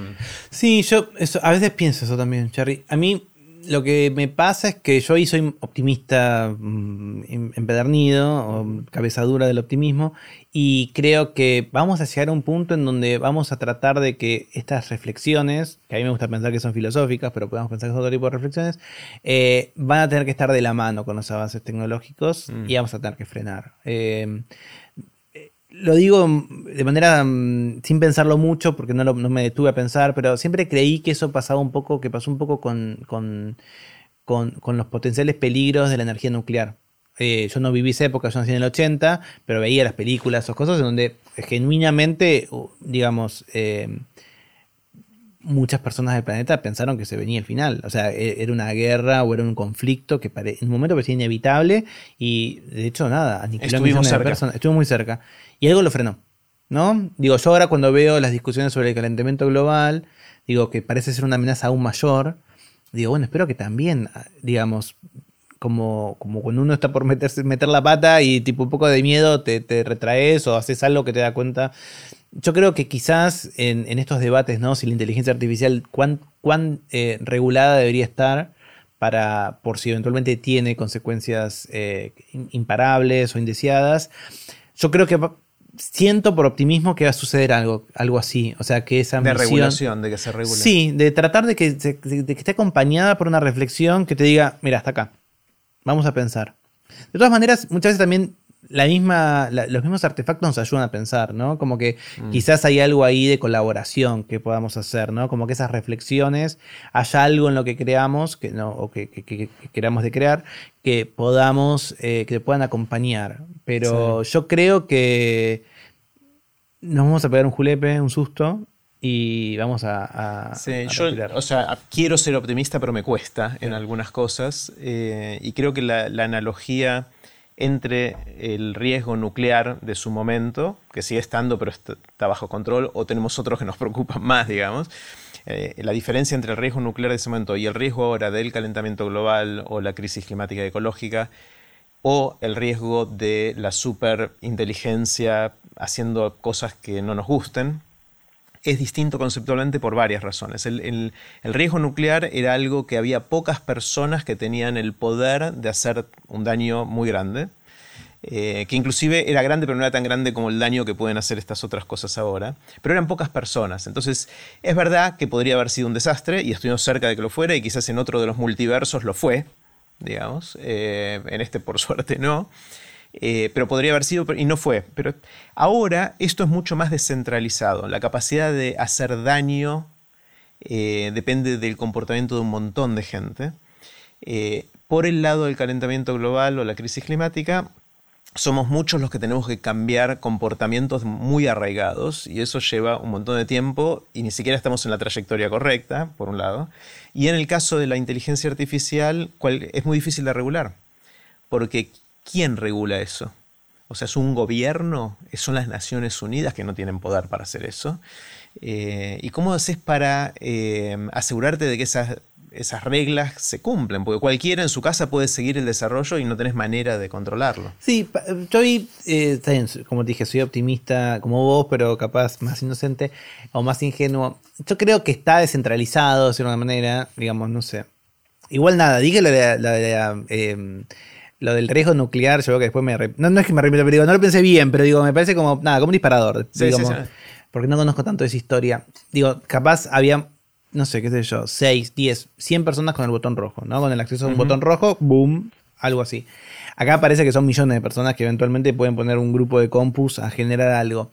sí, yo a veces pienso eso también, Charlie. A mí lo que me pasa es que yo hoy soy optimista mm, empedernido, o cabeza dura del optimismo, y creo que vamos a llegar a un punto en donde vamos a tratar de que estas reflexiones, que a mí me gusta pensar que son filosóficas, pero podemos pensar que son otro tipo de reflexiones, eh, van a tener que estar de la mano con los avances tecnológicos mm. y vamos a tener que frenar. Eh, lo digo de manera mm, sin pensarlo mucho, porque no, me detuve a pensar, pero siempre creí que eso pasaba un poco, que pasó un poco con, con, los potenciales peligros de la energía nuclear. Eh, yo no viví esa época, yo nací en el 80, pero veía las películas, esas cosas en donde genuinamente, digamos, eh, muchas personas del planeta pensaron que se venía el final. O sea, e, era una guerra o era un conflicto que en un momento parecía inevitable y de hecho nada, Estuvimos cerca. Estuvo muy cerca. Y algo lo frenó. ¿No? Digo, yo ahora cuando veo las discusiones sobre el calentamiento global, digo que parece ser una amenaza aún mayor, digo, bueno, espero que también, digamos, como, como cuando uno está por meterse, meter la pata y tipo un poco de miedo te, retraes o haces algo que te da cuenta. Yo creo que quizás en, estos debates, ¿no? Si la inteligencia artificial, cuán, cuán eh, regulada debería estar para, por si eventualmente tiene consecuencias eh, imparables o indeseadas. Yo creo que siento por optimismo que va a suceder algo, algo así. O sea, que esa De regulación, de que se regule. Sí, de tratar de que, de que esté acompañada por una reflexión que te diga, mira, hasta acá. Vamos a pensar. De todas maneras, muchas veces también la misma, los mismos artefactos nos ayudan a pensar, ¿no? Como que mm. quizás hay algo ahí de colaboración que podamos hacer, ¿no? Como que esas reflexiones, haya algo en lo que creamos, que no, o que, queramos de crear, que podamos, eh, que puedan acompañar. Pero yo creo que nos vamos a pegar un julepe, un susto, y vamos a... sí, yo, o sea, quiero ser optimista, pero me cuesta en algunas cosas. Eh, y creo que la, la analogía entre el riesgo nuclear de su momento, que sigue estando pero está bajo control, o tenemos otros que nos preocupan más, digamos. Eh, la diferencia entre el riesgo nuclear de ese momento y el riesgo ahora del calentamiento global o la crisis climática ecológica, o el riesgo de la superinteligencia haciendo cosas que no nos gusten, es distinto conceptualmente por varias razones. El, riesgo nuclear era algo que había pocas personas que tenían el poder de hacer un daño muy grande. Eh, que inclusive era grande, pero no era tan grande como el daño que pueden hacer estas otras cosas ahora. Pero eran pocas personas. Entonces, es verdad que podría haber sido un desastre, y estuvimos cerca de que lo fuera, y quizás en otro de los multiversos lo fue, digamos. Eh, en este, por suerte, no. Eh, pero podría haber sido, y no fue. Pero ahora esto es mucho más descentralizado. La capacidad de hacer daño eh, depende del comportamiento de un montón de gente. Eh, por el lado del calentamiento global o la crisis climática, somos muchos los que tenemos que cambiar comportamientos muy arraigados y eso lleva un montón de tiempo y ni siquiera estamos en la trayectoria correcta, por un lado. Y en el caso de la inteligencia artificial, es muy difícil de regular, porque ¿quién regula eso? O sea, ¿es un gobierno? ¿Son las Naciones Unidas que no tienen poder para hacer eso? Eh, ¿Y cómo haces para eh, asegurarte de que esas, reglas se cumplen? Porque cualquiera en su casa puede seguir el desarrollo y no tenés manera de controlarlo. Sí, yo eh, como dije, soy optimista como vos, pero capaz más inocente o más ingenuo. Yo creo que está descentralizado de alguna manera, digamos, no sé. Igual nada, dije la de la, lo del riesgo nuclear, yo creo que después me. No, no es que me pero digo, no lo pensé bien, pero digo, me parece como. Nada, como un disparador. Porque no conozco tanto esa historia. Digo, capaz había. No sé, qué sé yo, 6, 10, 100 personas con el botón rojo, ¿no? Con el acceso a un botón rojo, boom, algo así. Acá parece que son millones de personas que eventualmente pueden poner un grupo de compus a generar algo.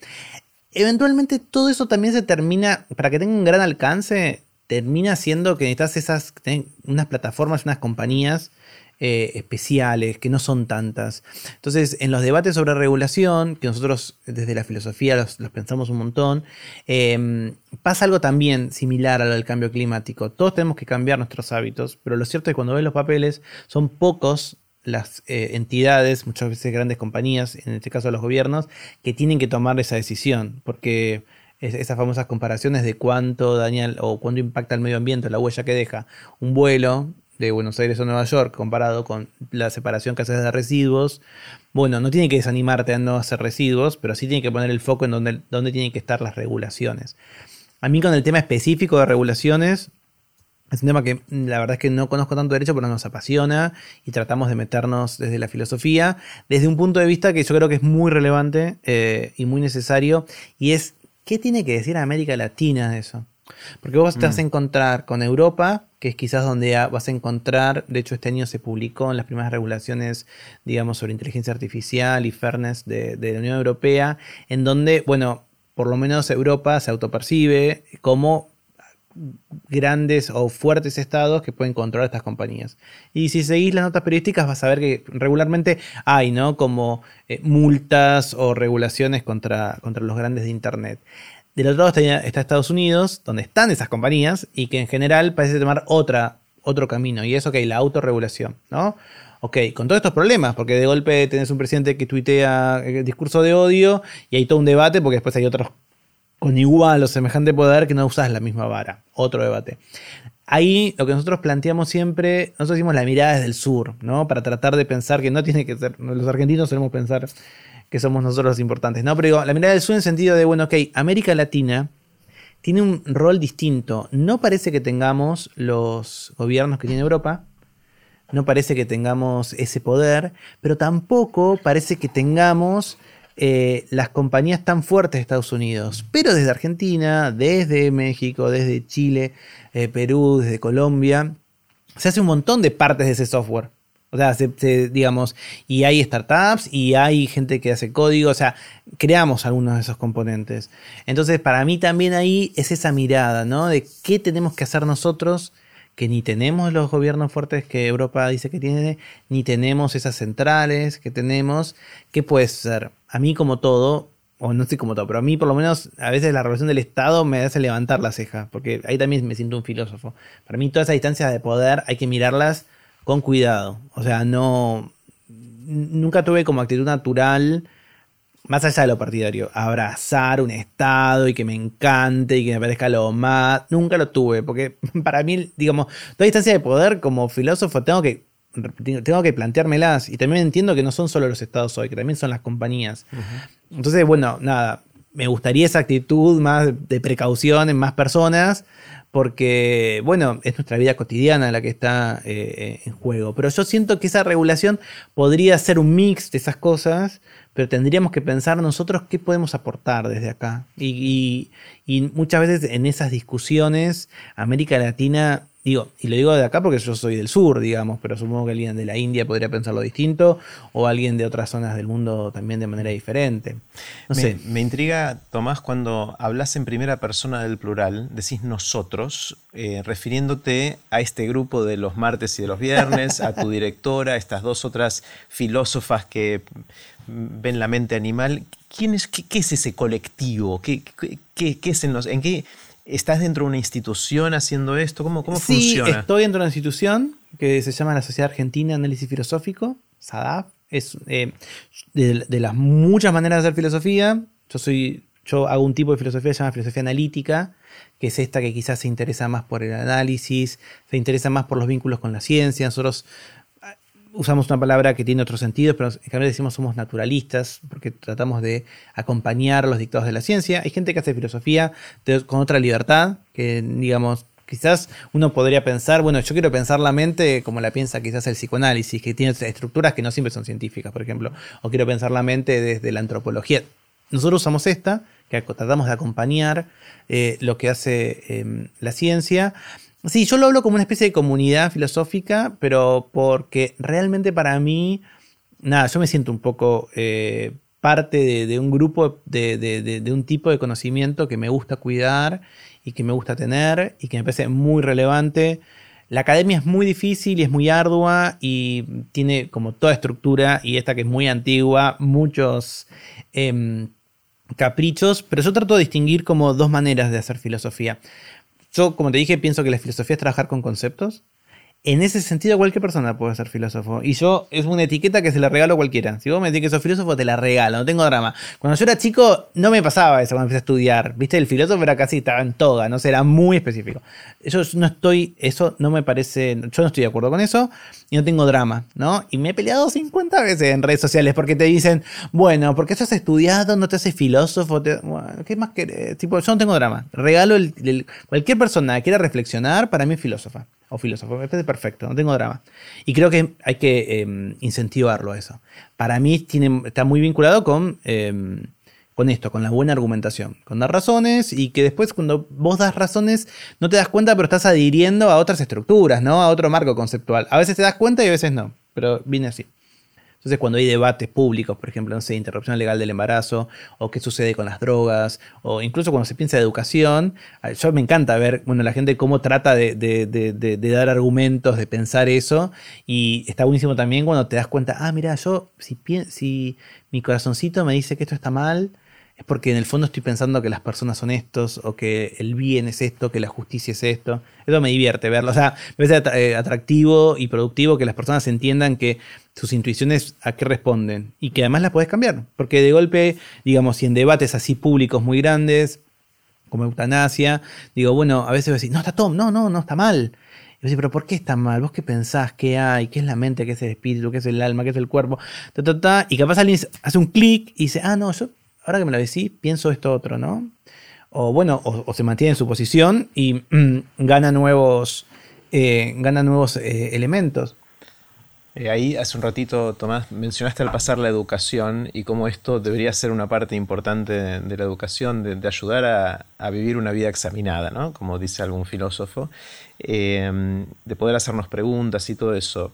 Eventualmente todo eso también se termina, para que tenga un gran alcance, termina siendo que necesitas esas, unas plataformas, unas compañías eh, especiales, que no son tantas. Entonces, en los debates sobre regulación, que nosotros desde la filosofía los, pensamos un montón, em, pasa algo también similar a lo del cambio climático. Todos tenemos que cambiar nuestros hábitos, pero lo cierto es que cuando ves los papeles, son pocos las eh, entidades, muchas veces grandes compañías, en este caso los gobiernos, que tienen que tomar esa decisión, porque esas famosas comparaciones de cuánto daña o cuánto impacta el medio ambiente, la huella que deja un vuelo de Buenos Aires a Nueva York comparado con la separación que haces de residuos, bueno, no tiene que desanimarte a no hacer residuos, pero sí tiene que poner el foco en donde, donde tienen que estar las regulaciones. A mí con el tema específico de regulaciones, es un tema que la verdad es que no conozco tanto derecho, pero nos apasiona y tratamos de meternos desde la filosofía, desde un punto de vista que yo creo que es muy relevante eh, y muy necesario, y es, ¿qué tiene que decir América Latina de eso? Porque vos te vas a mm. encontrar con Europa, que es quizás donde vas a encontrar, de hecho este año se publicó en las primeras regulaciones, digamos, sobre inteligencia artificial y fairness de, la Unión Europea, en donde, bueno, por lo menos Europa se autopercibe como grandes o fuertes estados que pueden controlar estas compañías. Y si seguís las notas periodísticas vas a ver que regularmente hay, ¿no? Como eh, multas o regulaciones contra, contra los grandes de Internet. Del otro lado está, Estados Unidos, donde están esas compañías y que en general parece tomar otra, otro camino. Y es, ok, la autorregulación, ¿no? Ok, con todos estos problemas, porque de golpe tenés un presidente que tuitea el discurso de odio y hay todo un debate, porque después hay otros con igual o semejante poder que no usás la misma vara. Otro debate. Ahí lo que nosotros planteamos siempre, nosotros decimos la mirada desde el sur, ¿no? Para tratar de pensar que no tiene que ser, los argentinos solemos pensar que somos nosotros los importantes. No, pero digo, la mirada del sur en el sentido de, bueno, ok, América Latina tiene un rol distinto. No parece que tengamos los gobiernos que tiene Europa, no parece que tengamos ese poder, pero tampoco parece que tengamos eh, las compañías tan fuertes de Estados Unidos, pero desde Argentina, desde México, desde Chile, eh, Perú, desde Colombia, se hace un montón de partes de ese software. O sea, digamos, y hay startups y hay gente que hace código, o sea, creamos algunos de esos componentes. Entonces, para mí también ahí es esa mirada, ¿no? De qué tenemos que hacer nosotros, que ni tenemos los gobiernos fuertes que Europa dice que tiene, ni tenemos esas centrales que tenemos. ¿Qué puede ser? A mí como todo, o no sé como todo, pero a mí por lo menos a veces la relación del Estado me hace levantar la ceja, porque ahí también me siento un filósofo. Para mí todas esas distancias de poder hay que mirarlas con cuidado. O sea, no. Nunca tuve como actitud natural, más allá de lo partidario, abrazar un Estado y que me encante y que me parezca lo más. Nunca lo tuve, porque para mí, digamos, toda distancia de poder como filósofo tengo que tengo que planteármelas y también entiendo que no son solo los estados hoy, que también son las compañías. Entonces, bueno, nada, me gustaría esa actitud más de precaución en más personas, porque, bueno, es nuestra vida cotidiana la que está eh, eh, en juego. Pero yo siento que esa regulación podría ser un mix de esas cosas, pero tendríamos que pensar nosotros qué podemos aportar desde acá. y muchas veces en esas discusiones, América Latina Digo, y lo digo de acá porque yo soy del sur, digamos, pero supongo que alguien de la India podría pensarlo distinto o alguien de otras zonas del mundo también de manera diferente. No me, sé. Me intriga, Tomás, cuando hablas en primera persona del plural, decís nosotros, eh, refiriéndote a este grupo de los martes y de los viernes, a tu directora, a estas dos otras filósofas que ven la mente animal. ¿Quién es, qué, es ese colectivo? ¿Qué, qué, qué es en los, en qué ¿Estás dentro de una institución haciendo esto? ¿Cómo, cómo sí, funciona? Estoy dentro de una institución que se llama la Sociedad Argentina de Análisis Filosófico, SADAF. Es eh, de, las muchas maneras de hacer filosofía. Yo, soy, yo hago un tipo de filosofía que se llama filosofía analítica, que es esta que quizás se interesa más por el análisis, se interesa más por los vínculos con la ciencia. Nosotros usamos una palabra que tiene otro sentido, pero en cambio decimos somos naturalistas, porque tratamos de acompañar los dictados de la ciencia. Hay gente que hace filosofía con otra libertad, que digamos, quizás uno podría pensar, bueno, yo quiero pensar la mente como la piensa quizás el psicoanálisis, que tiene estructuras que no siempre son científicas, por ejemplo, o quiero pensar la mente desde la antropología. Nosotros usamos esta, que tratamos de acompañar eh, lo que hace em, la ciencia. Sí, yo lo hablo como una especie de comunidad filosófica, pero porque realmente para mí, nada, yo me siento un poco eh, parte de, un grupo, de, un tipo de conocimiento que me gusta cuidar y que me gusta tener y que me parece muy relevante. La academia es muy difícil y es muy ardua y tiene como toda estructura y esta que es muy antigua, muchos em, caprichos, pero yo trato de distinguir como dos maneras de hacer filosofía. Yo, como te dije, pienso que la filosofía es trabajar con conceptos en ese sentido, cualquier persona puede ser filósofo. Y yo, es una etiqueta que se la regalo a cualquiera. Si vos me decís que sos filósofo, te la regalo, no tengo drama. Cuando yo era chico, no me pasaba eso cuando empecé a estudiar. Viste, el filósofo era casi, estaba en toda, no sé, era muy específico. Yo no estoy, eso no me parece, yo no estoy de acuerdo con eso y no tengo drama, ¿no? Y me he peleado 50 veces en redes sociales porque te dicen, bueno, porque has estudiado, no te haces filósofo, ¿qué más querés? Tipo, yo no tengo drama. Regalo el, cualquier persona que quiera reflexionar, para mí es filósofa o filósofo. Me parece perfecto, no tengo drama. Y creo que hay que em, incentivarlo a eso. Para mí tiene, está muy vinculado con, em, con esto, con la buena argumentación, con dar razones y que después cuando vos das razones no te das cuenta, pero estás adhiriendo a otras estructuras, ¿no? A otro marco conceptual. A veces te das cuenta y a veces no, pero viene así. Entonces, cuando hay debates públicos, por ejemplo, no sé, interrupción legal del embarazo, o qué sucede con las drogas, o incluso cuando se piensa de educación, yo me encanta ver, bueno, la gente cómo trata de, dar argumentos, de pensar eso, y está buenísimo también cuando te das cuenta, ah, mira, yo, si, si mi corazoncito me dice que esto está mal, es porque en el fondo estoy pensando que las personas son estos, o que el bien es esto, que la justicia es esto. Eso me divierte verlo. O sea, me parece eh, atractivo y productivo que las personas entiendan que sus intuiciones a qué responden y que además las puedes cambiar. Porque de golpe, digamos, si en debates así públicos muy grandes, como eutanasia, digo, bueno, a veces voy a decir, no, está todo, no, no, no está mal. Y yo pero ¿por qué está mal? ¿Vos qué pensás? ¿Qué hay? ¿Qué es la mente? ¿Qué es el espíritu? ¿Qué es el alma? ¿Qué es el cuerpo? y capaz alguien hace un clic y dice, ah, no, yo ahora que me lo decís, pienso esto otro, ¿no? O bueno, o, se mantiene en su posición y mm, gana nuevos, eh, gana nuevos eh, elementos. Eh, ahí hace un ratito, Tomás, mencionaste al pasar la educación y cómo esto debería ser una parte importante de, la educación, de, ayudar a, vivir una vida examinada, ¿no? Como dice algún filósofo, eh, de poder hacernos preguntas y todo eso.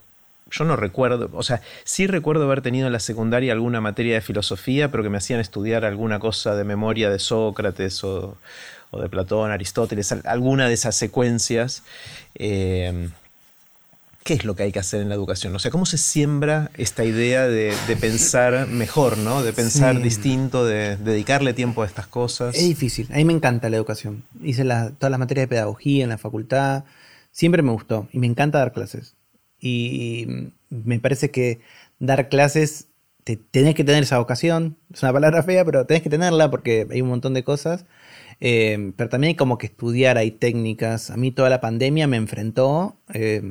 Yo no recuerdo, o sea, sí recuerdo haber tenido en la secundaria alguna materia de filosofía, pero que me hacían estudiar alguna cosa de memoria de Sócrates o, de Platón, Aristóteles, alguna de esas secuencias. Eh, ¿Qué es lo que hay que hacer en la educación? O sea, ¿cómo se siembra esta idea de, pensar mejor, ¿no? De pensar distinto, de, dedicarle tiempo a estas cosas. Es difícil. A mí me encanta la educación. Hice todas las materias de pedagogía en la facultad. Siempre me gustó y me encanta dar clases. Y me parece que dar clases, te, tenés que tener esa vocación. Es una palabra fea, pero tenés que tenerla porque hay un montón de cosas. Eh, pero también hay como que estudiar, hay técnicas. A mí toda la pandemia me enfrentó. Eh,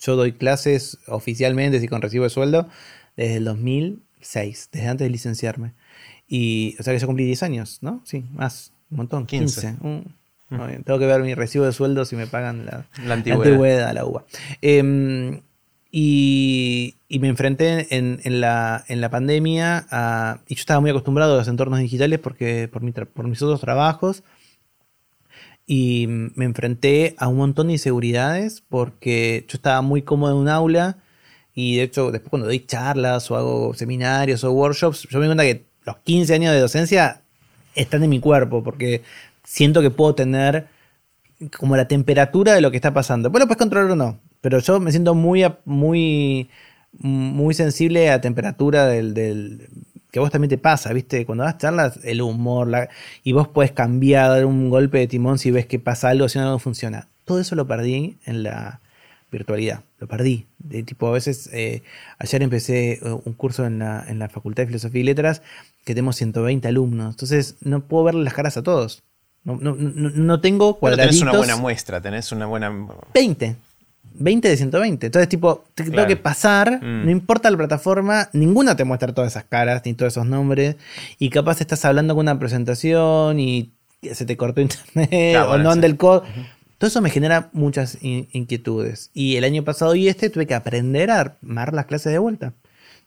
yo doy clases oficialmente y con recibo de sueldo desde el 2006, desde antes de licenciarme. Y, o sea que yo cumplí 10 años, ¿no? Sí, más, un montón, 15. Mm. Tengo que ver mi recibo de sueldo si me pagan la, la antigüedad, la, uva. Em, y, me enfrenté en, la, en la pandemia a, y yo estaba muy acostumbrado a los entornos digitales porque por, mi por mis otros trabajos y me enfrenté a un montón de inseguridades porque yo estaba muy cómodo en un aula y de hecho después cuando doy charlas o hago seminarios o workshops, yo me doy cuenta que los 15 años de docencia están en mi cuerpo porque siento que puedo tener como la temperatura de lo que está pasando. Bueno, puedes controlar o no, pero yo me siento muy, muy, muy sensible a temperatura del, que a vos también te pasa, ¿viste? Cuando das charlas, el humor, y vos puedes cambiar, dar un golpe de timón si ves que pasa algo, si no funciona. Todo eso lo perdí en la virtualidad, lo perdí. De tipo, a veces, eh, ayer empecé eh, un curso en la, en la Facultad de Filosofía y Letras que tenemos 120 alumnos, entonces no puedo verle las caras a todos. No, no, no, no tengo cuadraditos. tenés una buena muestra, tenés una buena... 20. 20 de 120. Entonces, tipo, tengo que pasar, mm. no importa la plataforma, ninguna te muestra todas esas caras ni todos esos nombres. Y capaz estás hablando con una presentación y se te cortó internet o no anda el code. Todo eso me genera muchas inquietudes. Y el año pasado y este tuve que aprender a armar las clases de vuelta.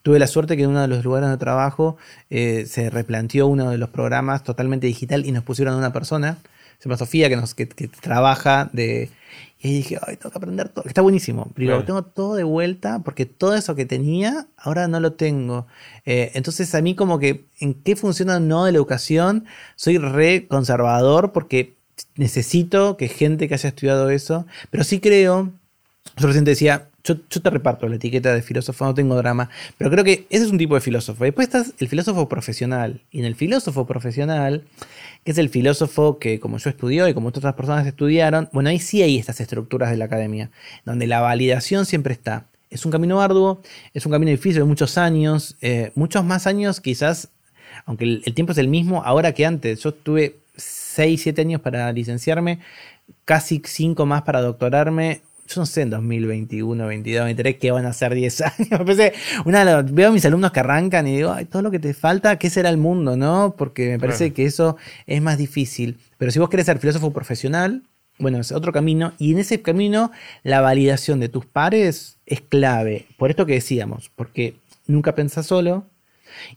Tuve la suerte que en uno de los lugares de trabajo eh, se replanteó uno de los programas totalmente digital y nos pusieron a una persona, se llama Sofía, que, nos, que trabaja de y dije, ay, tengo que aprender todo. Está buenísimo. Pero tengo todo de vuelta porque todo eso que tenía, ahora no lo tengo. Eh, entonces, a mí, como que, ¿en qué funciona no de la educación? Soy re conservador porque necesito que gente que haya estudiado eso. Pero sí creo, yo recién decía, yo, yo, te reparto la etiqueta de filósofo, no tengo drama, pero creo que ese es un tipo de filósofo. Después estás el filósofo profesional. Y en el filósofo profesional que es el filósofo que como yo estudió y como otras personas estudiaron, bueno, ahí sí hay estas estructuras de la academia, donde la validación siempre está. Es un camino arduo, es un camino difícil de muchos años, eh, muchos más años quizás, aunque el, tiempo es el mismo ahora que antes. Yo tuve 6, 7 años para licenciarme, casi 5 más para doctorarme, yo no sé en 2021, 2022, 2023 qué van a ser 10 años. una, veo a mis alumnos que arrancan y digo, ay, todo lo que te falta, ¿qué será el mundo? ¿no? Porque me parece que eso es más difícil. Pero si vos querés ser filósofo profesional, bueno, es otro camino. Y en ese camino, la validación de tus pares es clave. Por esto que decíamos, porque nunca pensás solo,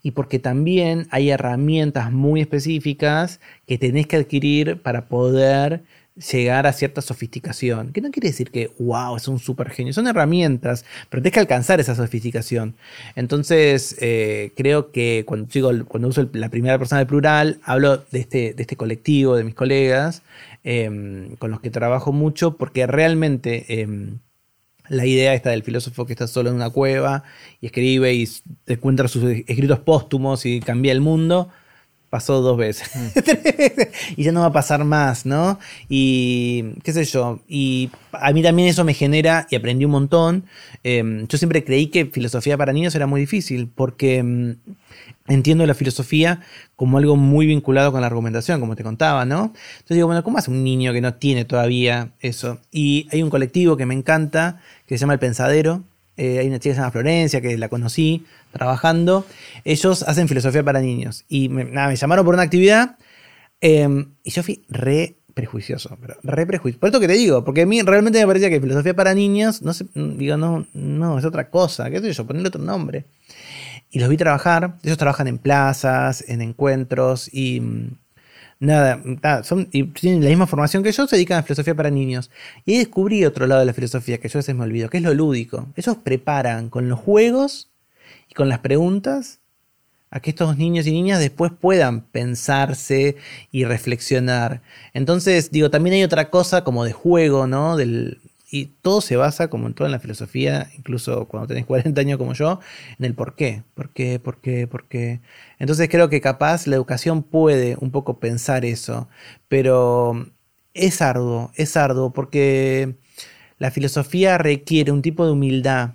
y porque también hay herramientas muy específicas que tenés que adquirir para poder llegar a cierta sofisticación. Que no quiere decir que, wow, es un super genio. Son herramientas, pero tienes que alcanzar esa sofisticación. Entonces, eh, creo que cuando, cuando uso la primera persona del plural, hablo de este, de este colectivo, de mis colegas, em, con los que trabajo mucho, porque realmente em, la idea esta del filósofo que está solo en una cueva y escribe y encuentra sus escritos póstumos y cambia el mundo pasó dos veces. Mm. y ya no va a pasar más, ¿no? Y qué sé yo. Y a mí también eso me genera, y aprendí un montón. Em, yo siempre creí que filosofía para niños era muy difícil, porque em, entiendo la filosofía como algo muy vinculado con la argumentación, como te contaba, ¿no? Entonces digo, bueno, ¿cómo hace un niño que no tiene todavía eso? Y hay un colectivo que me encanta, que se llama El Pensadero. Eh, hay una chica que se llama Florencia, que la conocí, trabajando, ellos hacen filosofía para niños. Y me, llamaron por una actividad em, y yo fui re prejuicioso, pero re prejuicioso. Por esto que te digo, porque a mí realmente me parecía que filosofía para niños, no sé, digo, no, no, es otra cosa, qué sé yo, ponerle otro nombre. Y los vi trabajar, ellos trabajan en plazas, en encuentros y nada, son, y tienen la misma formación que yo, se dedican a filosofía para niños. Y descubrí otro lado de la filosofía que yo a veces me olvido, que es lo lúdico. Ellos preparan con los juegos y con las preguntas a que estos niños y niñas después puedan pensarse y reflexionar. Entonces, digo, también hay otra cosa como de juego, ¿no? Del, y todo se basa, como en toda la filosofía, incluso cuando tenés 40 años como yo, en el por qué, por qué, por qué, por qué. Entonces creo que capaz la educación puede un poco pensar eso, pero es arduo, es arduo, porque la filosofía requiere un tipo de humildad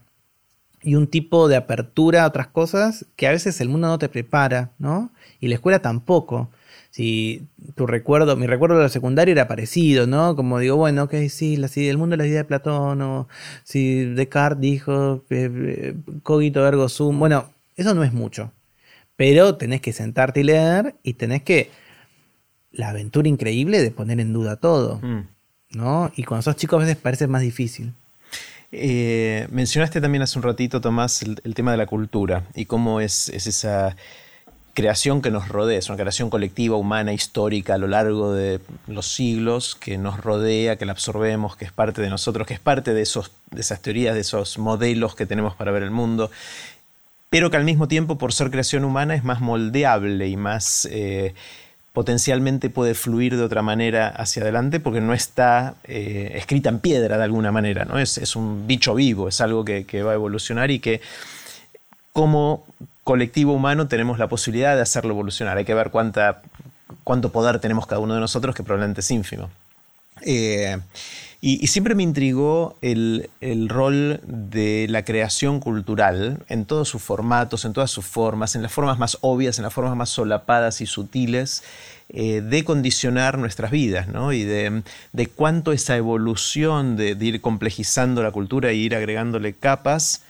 y un tipo de apertura a otras cosas que a veces el mundo no te prepara, ¿no? Y la escuela tampoco si tu recuerdo, mi recuerdo de la secundaria era parecido, ¿no? Como digo, bueno, ok, sí, la, el mundo de la idea de Platón, o si Descartes dijo eh, eh, cogito ergo sum, bueno, eso no es mucho, pero tenés que sentarte y leer y tenés que la aventura increíble de poner en duda todo, mm. ¿no? Y cuando sos chico a veces parece más difícil. Eh, mencionaste también hace un ratito, Tomás, el, tema de la cultura y cómo es, es esa creación que nos rodea, es una creación colectiva, humana, histórica a lo largo de los siglos, que nos rodea, que la absorbemos, que es parte de nosotros, que es parte de, esos, de esas teorías, de esos modelos que tenemos para ver el mundo, pero que al mismo tiempo, por ser creación humana, es más moldeable y más eh, potencialmente puede fluir de otra manera hacia adelante porque no está eh, escrita en piedra de alguna manera, ¿no? Es, es un bicho vivo, es algo que, que va a evolucionar y que como colectivo humano tenemos la posibilidad de hacerlo evolucionar. Hay que ver cuánta, cuánto poder tenemos cada uno de nosotros, que probablemente es ínfimo. Eh, y, siempre me intrigó el, rol de la creación cultural en todos sus formatos, en todas sus formas, en las formas más obvias, en las formas más solapadas y sutiles, eh, de condicionar nuestras vidas, ¿no? Y de, cuánto esa evolución de, de ir complejizando la cultura e ir agregándole capas,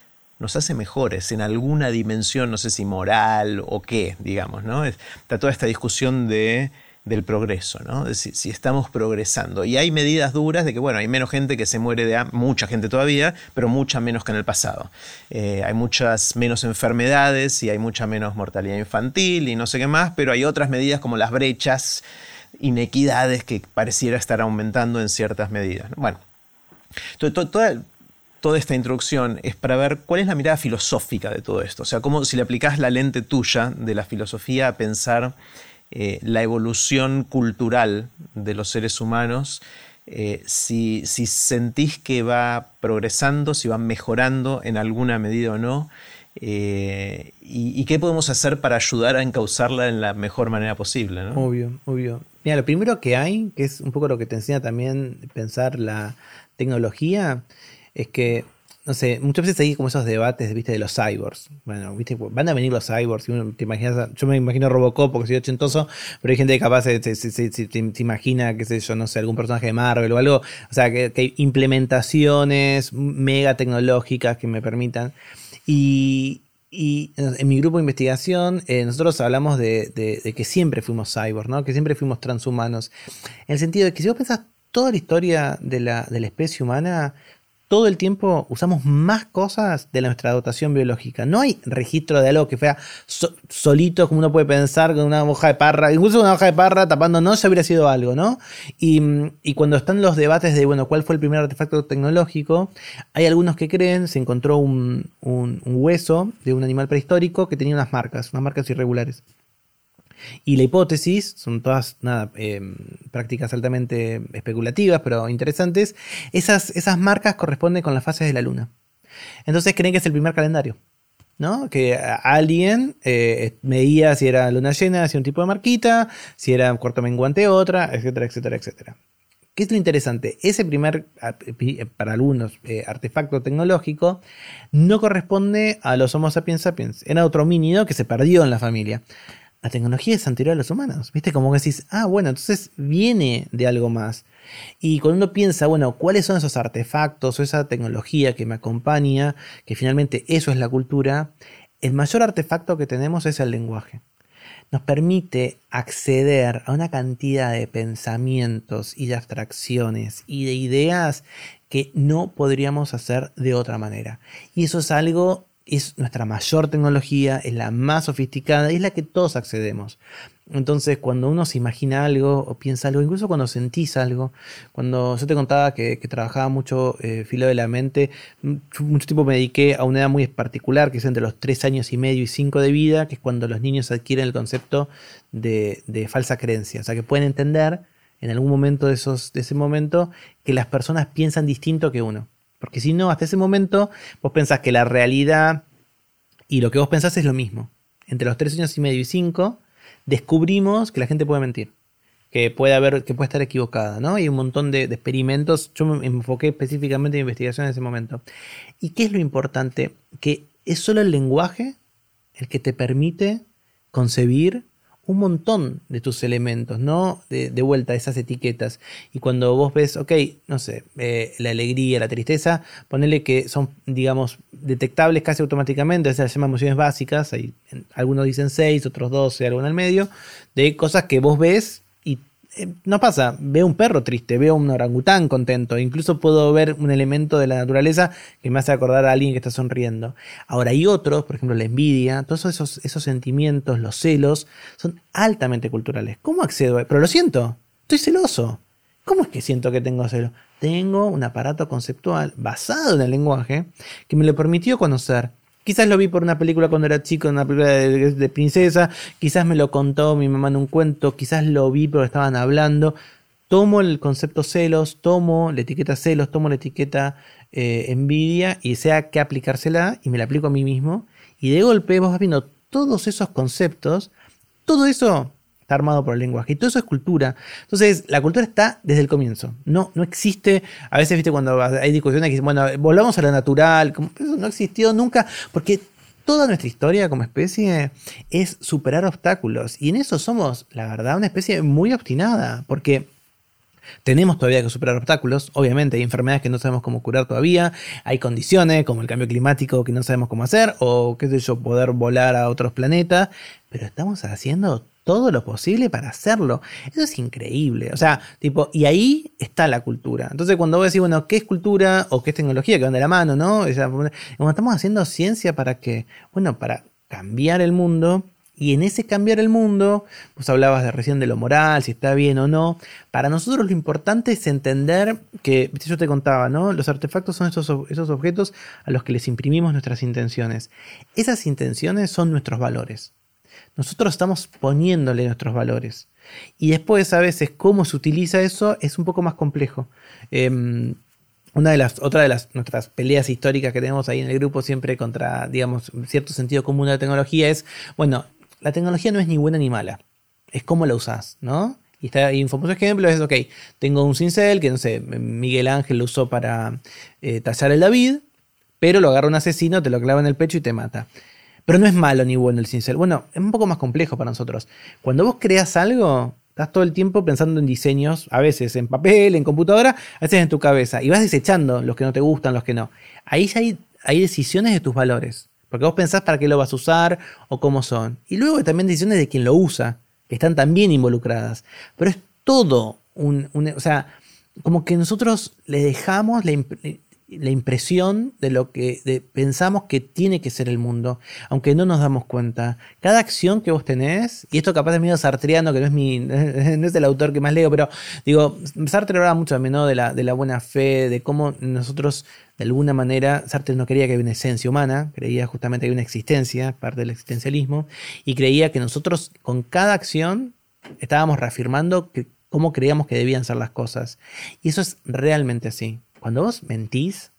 nos hace mejores en alguna dimensión, no sé si moral o qué, digamos, ¿no? Está toda esta discusión de, del progreso, ¿no? De si, estamos progresando. Y hay medidas duras de que, bueno, hay menos gente que se muere de hambre, mucha gente todavía, pero mucha menos que en el pasado. Eh, hay muchas menos enfermedades y hay mucha menos mortalidad infantil y no sé qué más, pero hay otras medidas como las brechas, inequidades que pareciera estar aumentando en ciertas medidas. Bueno, toda, toda esta introducción es para ver cuál es la mirada filosófica de todo esto. O sea, cómo si le aplicás la lente tuya de la filosofía a pensar eh, la evolución cultural de los seres humanos, eh, si, sentís que va progresando, si va mejorando en alguna medida o no, eh, y, qué podemos hacer para ayudar a encauzarla en la mejor manera posible. Obvio, obvio. Mira, lo primero que hay, que es un poco lo que te enseña también pensar la tecnología, es que, no sé, muchas veces hay como esos debates, viste, de los cyborgs. Bueno, viste, van a venir los cyborgs, te imaginas, yo me imagino Robocop porque soy ochentoso, pero hay gente que capaz se, se, imagina, qué sé yo, no sé, algún personaje de Marvel o algo, o sea, que, hay implementaciones mega tecnológicas que me permitan. Y, en mi grupo de investigación, eh, nosotros hablamos de, que siempre fuimos cyborgs, ¿no? Que siempre fuimos transhumanos. En el sentido de que si vos pensás toda la historia de la, de la especie humana, todo el tiempo usamos más cosas de nuestra dotación biológica. No hay registro de algo que fuera solito, como uno puede pensar, con una hoja de parra, incluso una hoja de parra tapando no se habría sido algo, ¿no? Y, cuando están los debates de, bueno, ¿cuál fue el primer artefacto tecnológico? Hay algunos que creen, se encontró un hueso de un animal prehistórico que tenía unas marcas, unas marcas irregulares. Y la hipótesis, son todas nada, em, prácticas altamente especulativas, pero interesantes, esas, esas marcas corresponden con las fases de la luna. Entonces creen que es el primer calendario. ¿no? Que alguien eh, medía si era luna llena, hacía un tipo de marquita, si era cuarto menguante otra, etcétera, etcétera, etcétera. ¿Qué es lo interesante? Ese primer, para algunos, eh, artefacto tecnológico no corresponde a los Homo sapiens sapiens. Era otro homínido que se perdió en la familia la tecnología es anterior a los humanos. ¿Viste? Como que decís, ah, bueno, entonces viene de algo más. Y cuando uno piensa, bueno, ¿cuáles son esos artefactos o esa tecnología que me acompaña, que finalmente eso es la cultura? El mayor artefacto que tenemos es el lenguaje. nos permite acceder a una cantidad de pensamientos y de abstracciones y de ideas que no podríamos hacer de otra manera. Y eso es algo, es nuestra mayor tecnología, es la más sofisticada y es la que todos accedemos. Entonces, cuando uno se imagina algo o piensa algo, incluso cuando sentís algo, cuando yo te contaba que, trabajaba mucho eh, filo de la mente, mucho tiempo me dediqué a una edad muy particular, que es entre los 3 años y medio y 5 de vida, que es cuando los niños adquieren el concepto de, falsa creencia. O sea, que pueden entender en algún momento de, esos, de ese momento que las personas piensan distinto que uno. Porque si no, hasta ese momento vos pensás que la realidad y lo que vos pensás es lo mismo. Entre los 3 años y medio y 5 descubrimos que la gente puede mentir, que puede haber, que puede estar equivocada, ¿no? Hay un montón de, experimentos. Yo me enfoqué específicamente en investigación en ese momento. ¿Y qué es lo importante? Que es solo el lenguaje el que te permite concebir un montón de tus elementos, ¿no? De, de, vuelta, esas etiquetas. Y cuando vos ves, ok, no sé, eh, la alegría, la tristeza, ponele que son, digamos, detectables casi automáticamente, se llaman emociones básicas, hay, algunos dicen 6, otros 12, algo en el medio, de cosas que vos ves eh, no pasa, veo un perro triste, veo un orangután contento, incluso puedo ver un elemento de la naturaleza que me hace acordar a alguien que está sonriendo. Ahora hay otros, por ejemplo la envidia, todos esos, esos sentimientos, los celos, son altamente culturales. ¿Cómo accedo? Pero lo siento, estoy celoso. ¿Cómo es que siento que tengo celos? Tengo un aparato conceptual basado en el lenguaje que me lo permitió conocer Quizás lo vi por una película cuando era chico, una película de, princesa, quizás me lo contó mi mamá en un cuento, quizás lo vi porque estaban hablando. Tomo el concepto celos, tomo la etiqueta celos, tomo la etiqueta eh, envidia y sea que aplicársela y me la aplico a mí mismo. Y de golpe vos vas viendo todos esos conceptos, todo eso armado por el lenguaje. Y todo eso es cultura. Entonces, la cultura está desde el comienzo. No, no existe. A veces, viste, cuando hay discusiones que dicen, bueno, volvamos a lo natural. eso no existió nunca. Porque toda nuestra historia como especie es superar obstáculos. Y en eso somos, la verdad, una especie muy obstinada. Porque. Tenemos todavía que superar obstáculos, obviamente hay enfermedades que no sabemos cómo curar todavía, hay condiciones como el cambio climático que no sabemos cómo hacer, o qué sé yo, poder volar a otros planetas, pero estamos haciendo todo lo posible para hacerlo. Eso es increíble. O sea, tipo, y ahí está la cultura. Entonces, cuando vos decís, bueno, ¿qué es cultura o qué es tecnología? Que van de la mano, ¿no? O sea, como estamos haciendo ciencia para que, bueno, para cambiar el mundo. Y en ese cambiar el mundo, vos hablabas de recién de lo moral, si está bien o no. Para nosotros lo importante es entender que, yo te contaba, ¿no? Los artefactos son esos objetos a los que les imprimimos nuestras intenciones. Esas intenciones son nuestros valores. Nosotros estamos poniéndole nuestros valores. Y después a veces cómo se utiliza eso es un poco más complejo. Em, una de las, otra de las nuestras peleas históricas que tenemos ahí en el grupo siempre contra, digamos, cierto sentido común de la tecnología es, bueno, la tecnología no es ni buena ni mala, es cómo la usás, ¿no? Y, está, y un famoso ejemplo es, ok, tengo un cincel que, no sé, Miguel Ángel lo usó para eh, tallar el David, pero lo agarra un asesino, te lo clava en el pecho y te mata. Pero no es malo ni bueno el cincel. Bueno, es un poco más complejo para nosotros. Cuando vos creas algo, estás todo el tiempo pensando en diseños, a veces en papel, en computadora, a veces en tu cabeza, y vas desechando los que no te gustan, los que no. Ahí ya hay, decisiones de tus valores. Porque vos pensás para qué lo vas a usar o cómo son. Y luego hay también decisiones de quien lo usa, que están también involucradas. Pero es todo un, un o sea, como que nosotros le dejamos, le, la impresión de lo que pensamos que tiene que ser el mundo, aunque no nos damos cuenta. Cada acción que vos tenés, y esto capaz es medio sartreano, que no es, mi, no es el autor que más leo, pero digo, Sartre hablaba mucho también de, la, de la buena fe, de cómo nosotros, de alguna manera, Sartre no creía que había una esencia humana, creía justamente que había una existencia, parte del existencialismo, y creía que nosotros con cada acción estábamos reafirmando cómo creíamos que debían ser las cosas. Y eso es realmente así. Cuando vos mentís,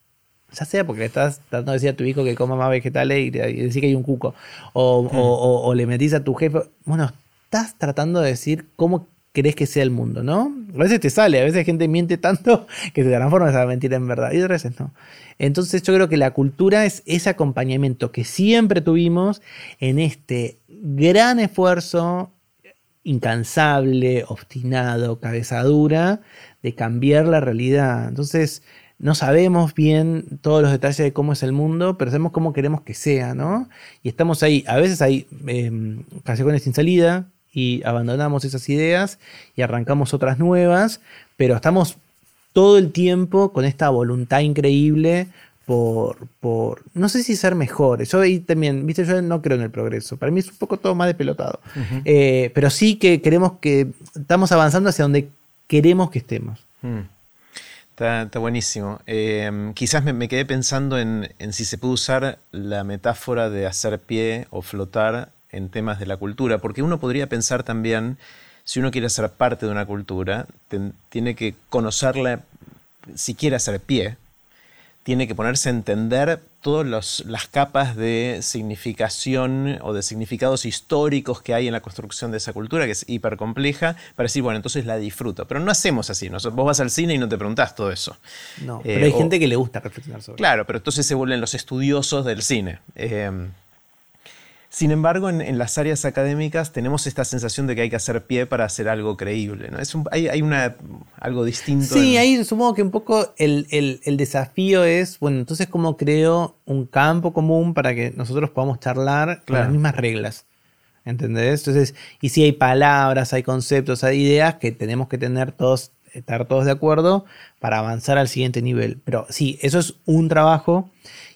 ya sea porque estás tratando de decir a tu hijo que coma más vegetales y, decir que hay un cuco, o, le metís a tu jefe, bueno, estás tratando de decir cómo crees que sea el mundo, ¿no? A veces te sale, a veces gente miente tanto que se transforma esa mentira en verdad, y otras veces no. Entonces yo creo que la cultura es ese acompañamiento que siempre tuvimos en este gran esfuerzo incansable, obstinado, cabeza dura, de cambiar la realidad. Entonces, no sabemos bien todos los detalles de cómo es el mundo, pero sabemos cómo queremos que sea, ¿no? Y estamos ahí, a veces hay eh, sin salida y abandonamos esas ideas y arrancamos otras nuevas, pero estamos todo el tiempo con esta voluntad increíble por, por, no sé si ser mejores. Yo ahí también, viste, yo no creo en el progreso. Para mí es un poco todo más de pelotado. Eh, pero sí que queremos que estamos avanzando hacia donde queremos que estemos. Mm. Está, buenísimo. Eh, quizás me, quedé pensando en, si se puede usar la metáfora de hacer pie o flotar en temas de la cultura, porque uno podría pensar también, si uno quiere ser parte de una cultura, tiene que conocerla, si quiere hacer pie, tiene que ponerse a entender todas las capas de significación o de significados históricos que hay en la construcción de esa cultura, que es hiper compleja, para decir, bueno, entonces la disfruto. Pero no hacemos así. vos vas al cine y no te preguntás todo eso. No, eh, pero hay gente que le gusta reflexionar sobre eso. Claro, pero entonces se vuelven los estudiosos del cine. Eh, sin embargo, en, las áreas académicas tenemos esta sensación de que hay que hacer pie para hacer algo creíble. ¿no? Es hay, una, algo distinto. Sí, ahí supongo que un poco el, desafío es, bueno, entonces cómo creo un campo común para que nosotros podamos charlar con las mismas reglas. ¿Entendés? Entonces, y si hay palabras, hay conceptos, hay ideas que tenemos que tener todos, estar todos de acuerdo para avanzar al siguiente nivel. Pero sí, eso es un trabajo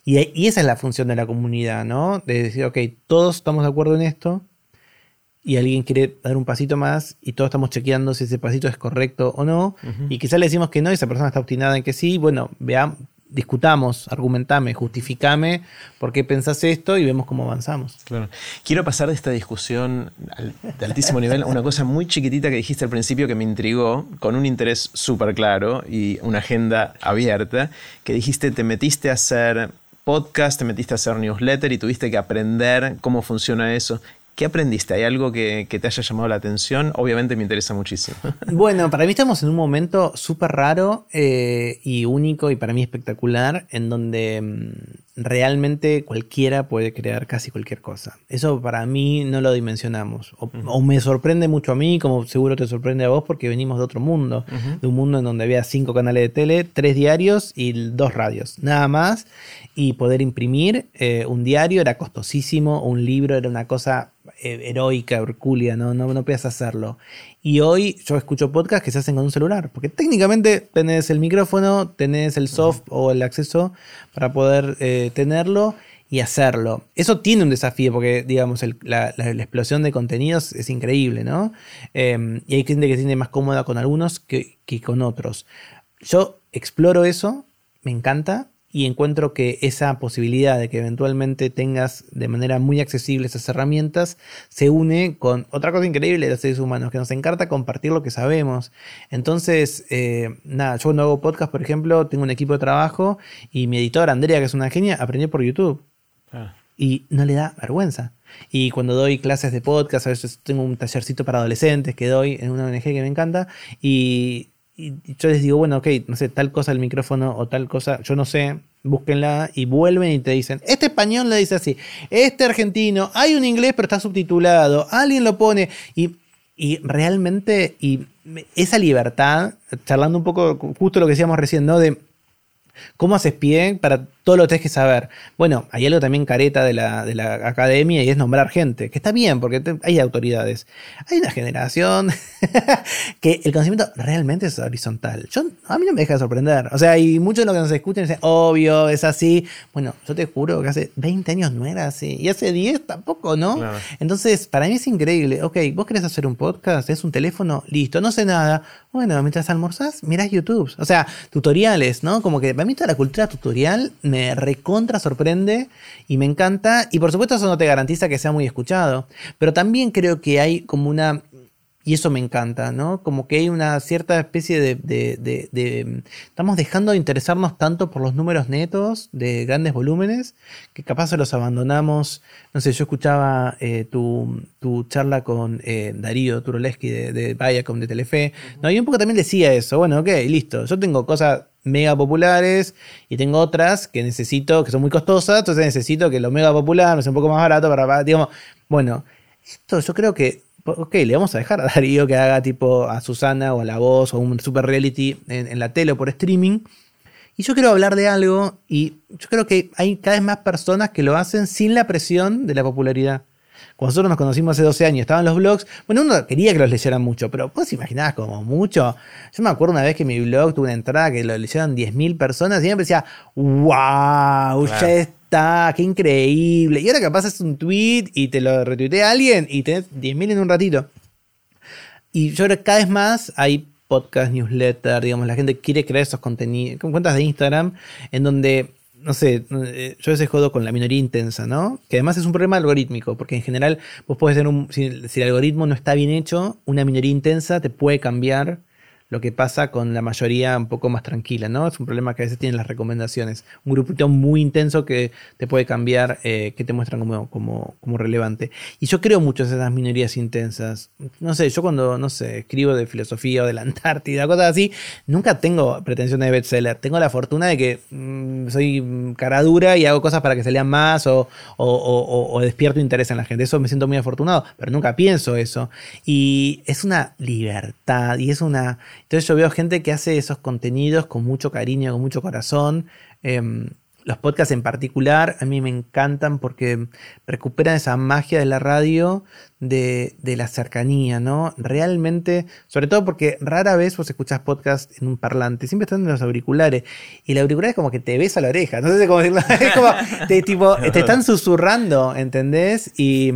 y, esa es la función de la comunidad, ¿no? De decir, ok, todos estamos de acuerdo en esto y alguien quiere dar un pasito más y todos estamos chequeando si ese pasito es correcto o no. Y quizás le decimos que no y esa persona está obstinada en que sí. Bueno, veamos, discutamos, argumentame, justificame por qué pensás esto y vemos cómo avanzamos. Claro. Quiero pasar de esta discusión de altísimo nivel a una cosa muy chiquitita que dijiste al principio que me intrigó, con un interés súper claro y una agenda abierta, que dijiste te metiste a hacer podcast, te metiste a hacer newsletter y tuviste que aprender cómo funciona eso. ¿Qué aprendiste? ¿Hay algo que, te haya llamado la atención? Obviamente me interesa muchísimo. Bueno, para mí estamos en un momento súper raro eh, y único y para mí espectacular, en donde mm, realmente cualquiera puede crear casi cualquier cosa. Eso para mí no lo dimensionamos. O, me sorprende mucho a mí, como seguro te sorprende a vos, porque venimos de otro mundo. De un mundo en donde había cinco canales de tele, tres diarios y dos radios. Nada más y poder imprimir eh, un diario era costosísimo, un libro era una cosa heroica, hercúlea, ¿no? No, no podías hacerlo. Y hoy yo escucho podcasts que se hacen con un celular, porque técnicamente tenés el micrófono, tenés el soft o el acceso para poder eh, tenerlo y hacerlo. Eso tiene un desafío porque, digamos, la, explosión de contenidos es increíble, ¿no? Em, y hay gente que se siente más cómoda con algunos que, que con otros. Yo exploro eso, me encanta, y encuentro que esa posibilidad de que eventualmente tengas de manera muy accesible esas herramientas se une con otra cosa increíble de los seres humanos, que nos encanta compartir lo que sabemos. Entonces, eh, nada, yo cuando hago podcast, por ejemplo, tengo un equipo de trabajo y mi editora Andrea, que es una genia, aprendió por YouTube. Ah. Y no le da vergüenza. Y cuando doy clases de podcast, a veces tengo un tallercito para adolescentes que doy en una ONG que me encanta. Y y yo les digo, bueno, ok, no sé, tal cosa el micrófono o tal cosa, yo no sé, búsquenla y vuelven y te dicen, este español le dice así, este argentino, hay un inglés pero está subtitulado, alguien lo pone y, y realmente, y esa libertad, charlando un poco justo lo que decíamos recién, ¿no? De cómo haces pie para todo lo tenés que saber. Bueno, hay algo también careta de la, de la academia y es nombrar gente, que está bien porque hay autoridades. Hay una generación que el conocimiento realmente es horizontal. Yo, a mí no me deja de sorprender. O sea, y muchos de los que nos escuchan dicen, obvio, es así. Bueno, yo te juro que hace 20 años no era así. Y hace 10 tampoco, ¿no? Entonces, para mí es increíble. Ok, vos querés hacer un podcast, es un teléfono, listo, no sé nada. Bueno, mientras almorzás, mirás YouTube. O sea, tutoriales, ¿no? Como que para mí toda la cultura tutorial me recontra sorprende y me encanta. Y por supuesto eso no te garantiza que sea muy escuchado. Pero también creo que hay como una y eso me encanta, ¿no? Como que hay una cierta especie de, Estamos dejando de interesarnos tanto por los números netos de grandes volúmenes, que capaz se los abandonamos. No sé, yo escuchaba eh, tu, charla con eh, Darío Turoleski de, de Viacom de Telefe, ¿no? Y un poco también decía eso, bueno, ok, listo, yo tengo cosas mega populares y tengo otras que necesito, que son muy costosas, entonces necesito que lo mega popular me sea un poco más barato para, digamos, bueno, esto yo creo que ok, le vamos a dejar a Darío que haga tipo a Susana o a La Voz o un super reality en, la tele o por streaming. Y yo quiero hablar de algo y yo creo que hay cada vez más personas que lo hacen sin la presión de la popularidad. Cuando nosotros nos conocimos hace 12 años, estaban los blogs. Bueno, uno quería que los leyeran mucho, pero vos imaginabas como mucho. Yo me acuerdo una vez que mi blog tuvo una entrada que lo leyeron 10.000 personas y me decía, wow, ya está, qué increíble. Y ahora capaz es un tweet y te lo retuitea alguien y tenés 10.000 en un ratito. Y yo creo que cada vez más hay podcast, newsletter, digamos, la gente quiere crear esos contenidos, cuentas de Instagram, en donde no sé, eh, yo a veces jodo con la minoría intensa, ¿no? Que además es un problema algorítmico, porque en general vos podés tener un, si, si, el algoritmo no está bien hecho, una minoría intensa te puede cambiar lo que pasa con la mayoría un poco más tranquila, ¿no? Es un problema que a veces tienen las recomendaciones. Un grupito muy intenso que te puede cambiar, eh, que te muestran como, como, como, relevante. Y yo creo mucho en esas minorías intensas. No sé, yo cuando, no sé, escribo de filosofía o de la Antártida, cosas así, nunca tengo pretensión de bestseller. Tengo la fortuna de que mmm, soy cara dura y hago cosas para que se lean más o, o, o, o despierto interés en la gente. Eso me siento muy afortunado, pero nunca pienso eso. Y es una libertad y es una entonces yo veo gente que hace esos contenidos con mucho cariño, con mucho corazón. Eh, los podcasts en particular a mí me encantan porque recuperan esa magia de la radio, de, la cercanía, ¿no? Realmente, sobre todo porque rara vez vos escuchás podcast en un parlante, siempre están en los auriculares. Y el auricular es como que te besa la oreja, no sé cómo decirlo. Es como, te, tipo, te están susurrando, ¿entendés? Y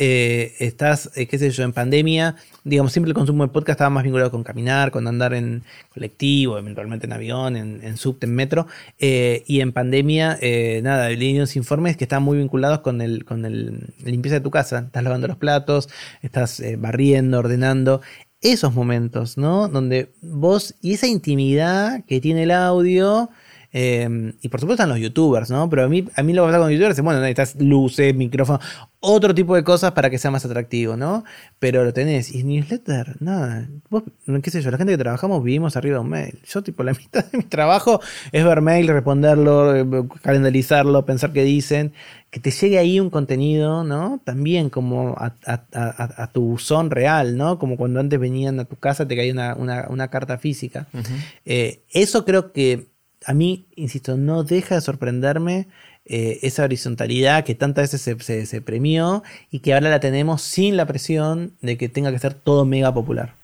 eh, estás, eh, qué sé yo, en pandemia, digamos, siempre el consumo de podcast estaba más vinculado con caminar, con andar en colectivo, eventualmente en avión, en, en subte, en metro, eh, y en pandemia, eh, nada, leí unos informes que están muy vinculados con el, con el, limpieza de tu casa, estás lavando los platos, estás barriendo, ordenando, esos momentos, ¿no? Donde vos, y esa intimidad que tiene el audio, eh, y por supuesto están los youtubers, ¿no? Pero a mí, a mí lo que pasa con youtubers es, bueno, necesitas luces, micrófono, otro tipo de cosas para que sea más atractivo, ¿no? Pero lo tenés. Y newsletter, nada. Vos, qué sé yo, la gente que trabajamos vivimos arriba de un mail. Yo, tipo, la mitad de mi trabajo es ver mail, responderlo, calendarizarlo, pensar qué dicen. Que te llegue ahí un contenido, ¿no? También como a, a, a, a tu buzón real, ¿no? Como cuando antes venían a tu casa, te caía una, una, una carta física. Uh -huh. eh, eso creo que a mí, insisto, no deja de sorprenderme eh, esa horizontalidad que tantas veces se, se, se, premió y que ahora la tenemos sin la presión de que tenga que ser todo mega popular.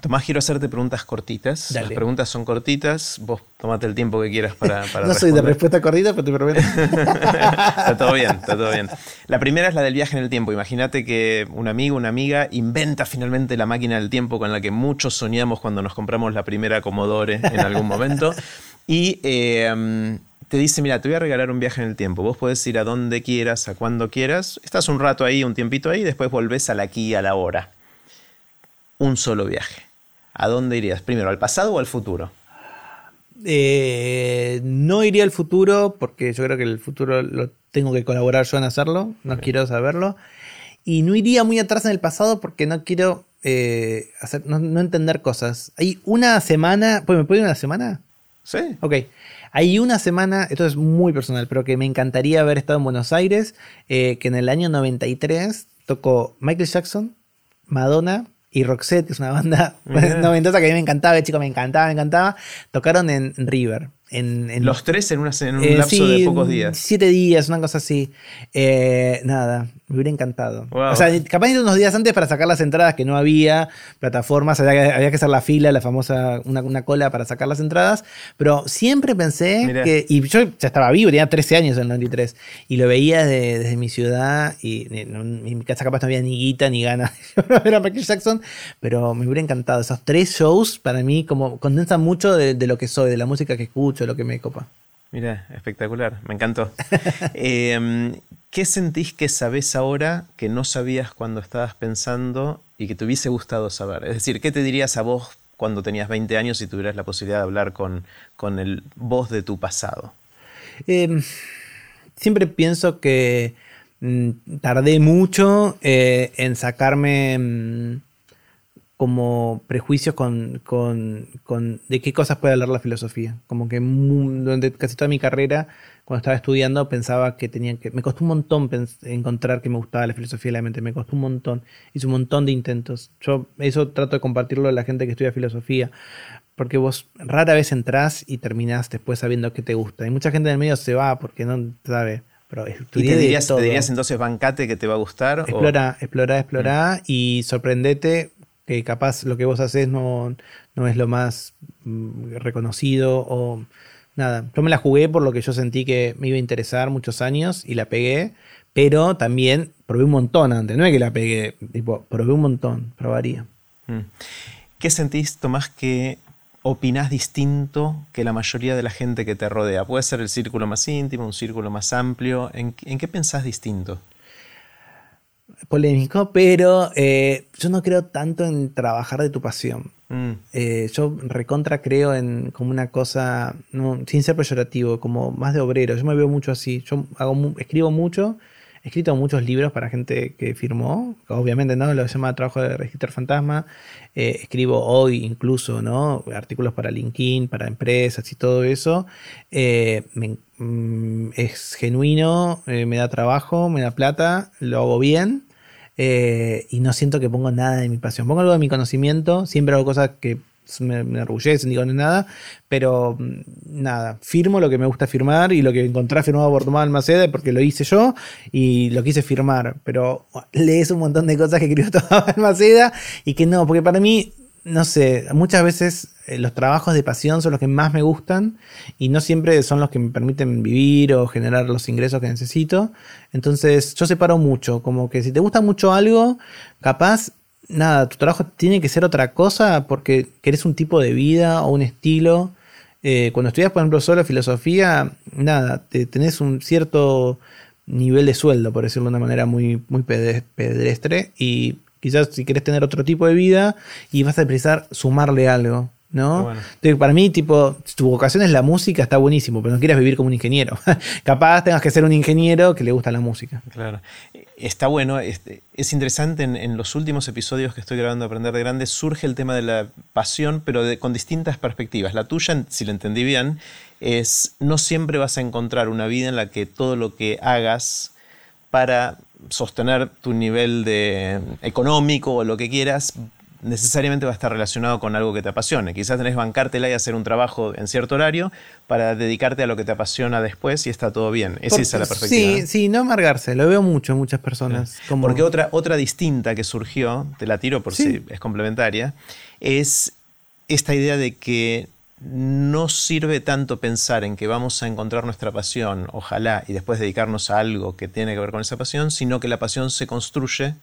Tomás, quiero hacerte preguntas cortitas. Dale. Las preguntas son cortitas. Vos tomate el tiempo que quieras para, para No soy de respuesta cortita, pero te prometo. está todo bien, está todo bien. La primera es la del viaje en el tiempo. Imagínate que un amigo, una amiga inventa finalmente la máquina del tiempo con la que muchos soñamos cuando nos compramos la primera Commodore en algún momento. Y eh, te dice, mira, te voy a regalar un viaje en el tiempo. Vos podés ir a donde quieras, a cuando quieras. Estás un rato ahí, un tiempito ahí, y después volvés al aquí y a la hora. Un solo viaje. ¿A dónde irías? Primero, ¿al pasado o al futuro? Eh, no iría al futuro porque yo creo que el futuro lo tengo que colaborar yo en hacerlo. No quiero saberlo. Y no iría muy atrás en el pasado porque no quiero eh, hacer, no, no, entender cosas. Hay una semana. Pues, ¿Me puede ir una semana? Sí. Ok. Hay una semana, esto es muy personal, pero que me encantaría haber estado en Buenos Aires, eh, que en el año 93 tocó Michael Jackson, Madonna y Roxette, que es una banda yeah. noventosa que a mí me encantaba, chico me encantaba, me encantaba. Tocaron en River. En, en, Los tres en, una, en un eh, lapso sí, de pocos días. Siete días, una cosa así. Eh, nada, me hubiera encantado. Wow. O sea, capaz de unos días antes para sacar las entradas que no había plataformas, había que, había que hacer la fila, la famosa, una, una, cola para sacar las entradas. Pero siempre pensé Mirá. que. Y yo ya estaba vivo, tenía 13 años en el 93. Y lo veía desde, desde mi ciudad. Y en, en, mi casa capaz no había ni guita ni ganas de ver a Michael Jackson. Pero me hubiera encantado. Esos tres shows para mí como condensan mucho de, de lo que soy, de la música que escucho mucho lo que me copa. Mira, espectacular, me encantó. eh, ¿Qué sentís que sabés ahora que no sabías cuando estabas pensando y que te hubiese gustado saber? Es decir, ¿qué te dirías a vos cuando tenías 20 años y tuvieras la posibilidad de hablar con, con el vos de tu pasado? Eh, siempre pienso que mmm, tardé mucho eh, en sacarme mmm, como prejuicios con, con, con, de qué cosas puede hablar la filosofía. Como que durante casi toda mi carrera, cuando estaba estudiando, pensaba que tenía que... Me costó un montón encontrar que me gustaba la filosofía de la mente, me costó un montón. Hice un montón de intentos. Yo eso trato de compartirlo a la gente que estudia filosofía. porque vos rara vez entrás y terminás después sabiendo qué te gusta. Y mucha gente en el medio se va porque no sabe. Pero ¿Y te dirías, te dirías, entonces bancate que te va a gustar? Explora, explora, explora mm. y sorprendete que capaz lo que vos haces no, no es lo más mm, reconocido o nada. Yo me la jugué por lo que yo sentí que me iba a interesar muchos años y la pegué, pero también probé un montón antes, no es que la pegué, tipo, probé un montón, probaría. Mm. ¿Qué sentís, Tomás, que opinás distinto que la mayoría de la gente que te rodea? Puede ser el círculo más íntimo, un círculo más amplio. ¿En, qué pensás distinto? Polémico, pero eh, yo no creo tanto en trabajar de tu pasión. Mm. Eh, yo recontra creo en como una cosa, sin ser peyorativo, como más de obrero. Yo me veo mucho así. Yo hago, escribo mucho He escrito muchos libros para gente que firmó, obviamente no, lo llama trabajo de registro fantasma. Eh, escribo hoy incluso, ¿no? Artículos para LinkedIn, para empresas y todo eso. Eh, mm, es genuino, me da trabajo, me da plata, lo hago bien. Y no siento que pongo nada de mi pasión. Pongo algo de mi conocimiento, siempre hago cosas que me, me enorgullecen, digo, no nada, pero mm, nada, firmo lo que me gusta firmar y lo que encontré firmado por Tomás Almaceda porque lo hice yo y lo quise firmar, pero lees un montón de cosas que escribió Tomás Almaceda y que no, porque para mí, no sé, muchas veces eh, los trabajos de pasión son los que más me gustan y no siempre son los que me permiten vivir o generar los ingresos que necesito. Entonces yo separo mucho, como que si te gusta mucho algo, capaz nada, tu trabajo tiene que ser otra cosa porque querés un tipo de vida o un estilo. Eh, cuando estudias, por ejemplo, solo filosofía, nada, te, tenés un cierto nivel de sueldo, por decirlo de una manera muy, muy pedestre, y quizás si querés tener otro tipo de vida y vas a precisar sumarle algo. ¿no? para mí, tipo, tu vocación es la música, está buenísimo, pero no quieras vivir como un ingeniero. Capaz tengas que ser un ingeniero que le gusta la música. Claro. Está bueno, es, es interesante en, los últimos episodios que estoy grabando Aprender de Grande, surge el tema de la pasión, pero con distintas perspectivas. La tuya, si lo entendí bien, es no siempre vas a encontrar una vida en la que todo lo que hagas para sostener tu nivel de económico o lo que quieras necesariamente va a estar relacionado con algo que te apasione. Quizás tenés que bancártela y hacer un trabajo en cierto horario para dedicarte a lo que te apasiona después y está todo bien. Esa es la perspectiva. Sí, sí, no amargarse. Lo veo mucho en muchas personas. Porque otra, otra distinta que surgió, te la tiro por si es complementaria, es esta idea de que no sirve tanto pensar en que vamos a encontrar nuestra pasión, ojalá, y después dedicarnos a algo que tiene que ver con esa pasión, sino que la pasión se construye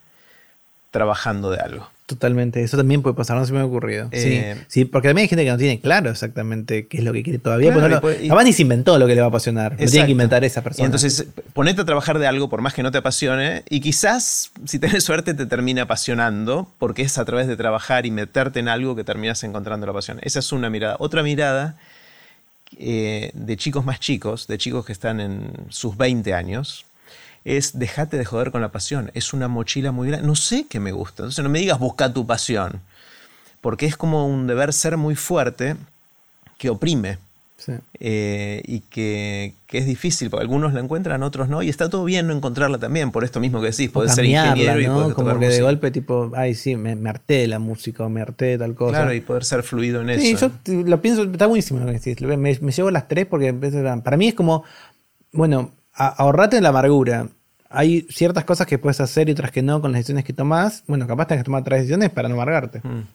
trabajando de algo. Totalmente, eso también puede pasar, no se me ha ocurrido. Eh, sí, porque también hay gente que no tiene claro exactamente qué es lo que quiere todavía. Claro, pues ni se inventó lo que le va a apasionar, lo tiene que inventar esa persona. Y entonces, ponete a trabajar de algo por más que no te apasione, y quizás, si tienes suerte, te termina apasionando, porque es a través de trabajar y meterte en algo que terminas encontrando la pasión. Esa es una mirada. Otra mirada eh, de chicos más chicos, de chicos que están en sus 20 años, es dejate de joder con la pasión. Es una mochila muy grande. No sé qué me gusta. Entonces no me digas busca tu pasión. Porque es como un deber ser muy fuerte que oprime. Eh, y que, es difícil, porque algunos la encuentran, otros no, y está todo bien no encontrarla también, por esto mismo que decís, puedes ser ingeniero y ¿no? Como que de golpe, tipo, ay, sí, me, me, harté de la música, o me harté de tal cosa. Claro, y poder ser fluido en eso. Sí, yo lo pienso, está buenísimo lo que decís. Me, me llevo las tres porque para mí es como, bueno, ahorrate la amargura hay ciertas cosas que puedes hacer y otras que no con las decisiones que tomas. Bueno, capaz tengas que tomar otras decisiones para no amargarte. Mm.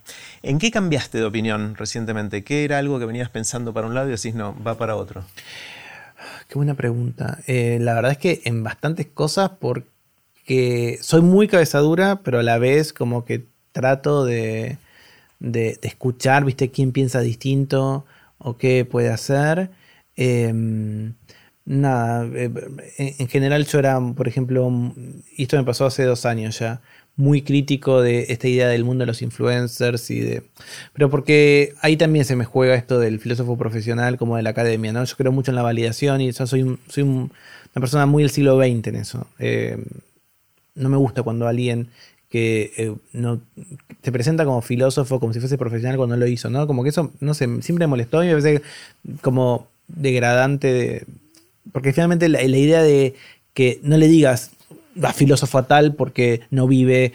¿En qué cambiaste de opinión recientemente? ¿Qué era algo que venías pensando para un lado y decís, no, va para otro? Qué buena pregunta. Eh, la verdad es que en bastantes cosas, porque soy muy cabezadura, pero a la vez como que trato de, de, escuchar, viste, quién piensa distinto o qué puede hacer. Em, nada, eh, en general yo era, por ejemplo, y esto me pasó hace dos años ya, muy crítico de esta idea del mundo de los influencers y de... Pero porque ahí también se me juega esto del filósofo profesional como de la academia, ¿no? Yo creo mucho en la validación y yo soy, soy una persona muy del siglo XX en eso. Eh, no me gusta cuando alguien que eh, no se presenta como filósofo, como si fuese profesional cuando lo hizo, ¿no? Como que eso, no sé, siempre me molestó y me parece como degradante de, porque finalmente la, idea de que no le digas, a filósofo tal porque no vive.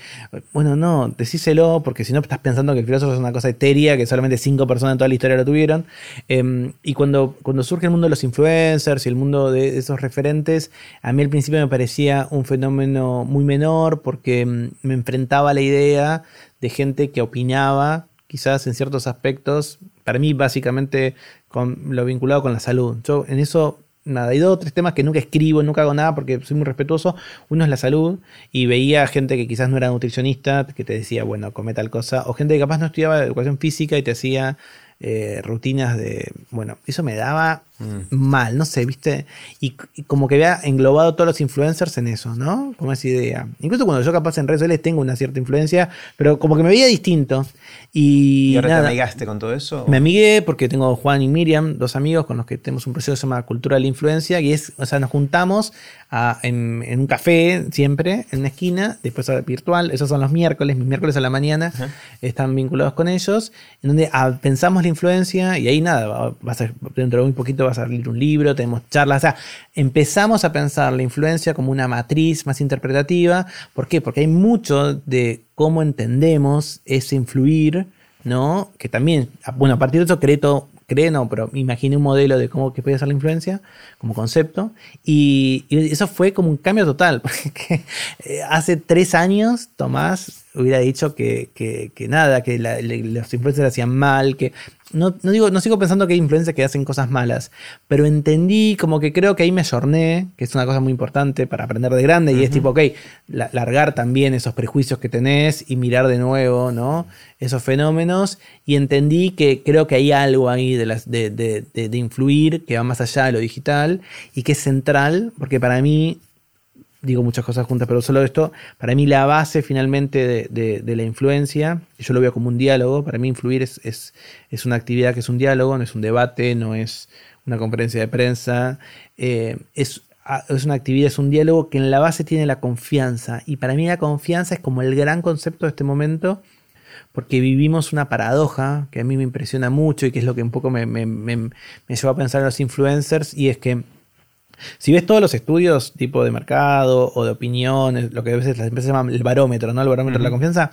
Bueno, no, decíselo porque si no estás pensando que el filósofo es una cosa etérea, que solamente cinco personas en toda la historia lo tuvieron. Em, y cuando, cuando surge el mundo de los influencers y el mundo de esos referentes, a mí al principio me parecía un fenómeno muy menor porque em, me enfrentaba a la idea de gente que opinaba, quizás en ciertos aspectos, para mí básicamente con lo vinculado con la salud. Yo en eso nada, hay dos o tres temas que nunca escribo, nunca hago nada porque soy muy respetuoso. Uno es la salud y veía gente que quizás no era nutricionista, que te decía, bueno, come tal cosa, o gente que capaz no estudiaba educación física y te hacía eh, rutinas de, bueno, eso me daba mm. mal, no sé, viste, y, como que había englobado todos los influencers en eso, ¿no? Como esa idea. Incluso cuando yo capaz en redes sociales tengo una cierta influencia, pero como que me veía distinto. Y, ahora te amigaste con todo eso? Me amigué porque tengo Juan y Miriam, dos amigos con los que tenemos un proceso que se llama Cultura de la Influencia, y es, o sea, nos juntamos en, un café siempre, en una esquina, después virtual, esos son los miércoles, mis miércoles a la mañana, están vinculados con ellos, en donde ah, pensamos la influencia y ahí nada, va, a ser, dentro de muy poquito va a salir un libro, tenemos charlas, o sea, empezamos a pensar la influencia como una matriz más interpretativa, ¿por qué? Porque hay mucho de cómo entendemos ese influir, ¿no? Que también, bueno, a partir de eso cree todo, cree no, pero imaginé un modelo de cómo que puede ser la influencia como concepto y, eso fue como un cambio total, eh, hace tres años Tomás hubiera dicho que, nada, que los influencers hacían mal, que no, digo, no sigo pensando que hay influencers que hacen cosas malas, pero entendí como que creo que ahí me ayorné, que es una cosa muy importante para aprender de grande, y es tipo, ok, largar también esos prejuicios que tenés y mirar de nuevo, ¿no? Esos fenómenos, y entendí que creo que hay algo ahí de, las, de, de influir que va más allá de lo digital y que es central, porque para mí digo muchas cosas juntas, pero solo esto, para mí la base finalmente de, la influencia, yo lo veo como un diálogo, para mí influir es, es, una actividad que es un diálogo, no es un debate, no es una conferencia de prensa, eh, es, es una actividad, es un diálogo que en la base tiene la confianza, y para mí la confianza es como el gran concepto de este momento, porque vivimos una paradoja que a mí me impresiona mucho y que es lo que un poco me, me, me, me lleva a pensar en los influencers, y es que si ves todos los estudios tipo de mercado o de opiniones, lo que a veces las empresas llaman el barómetro, ¿no? El barómetro de la confianza,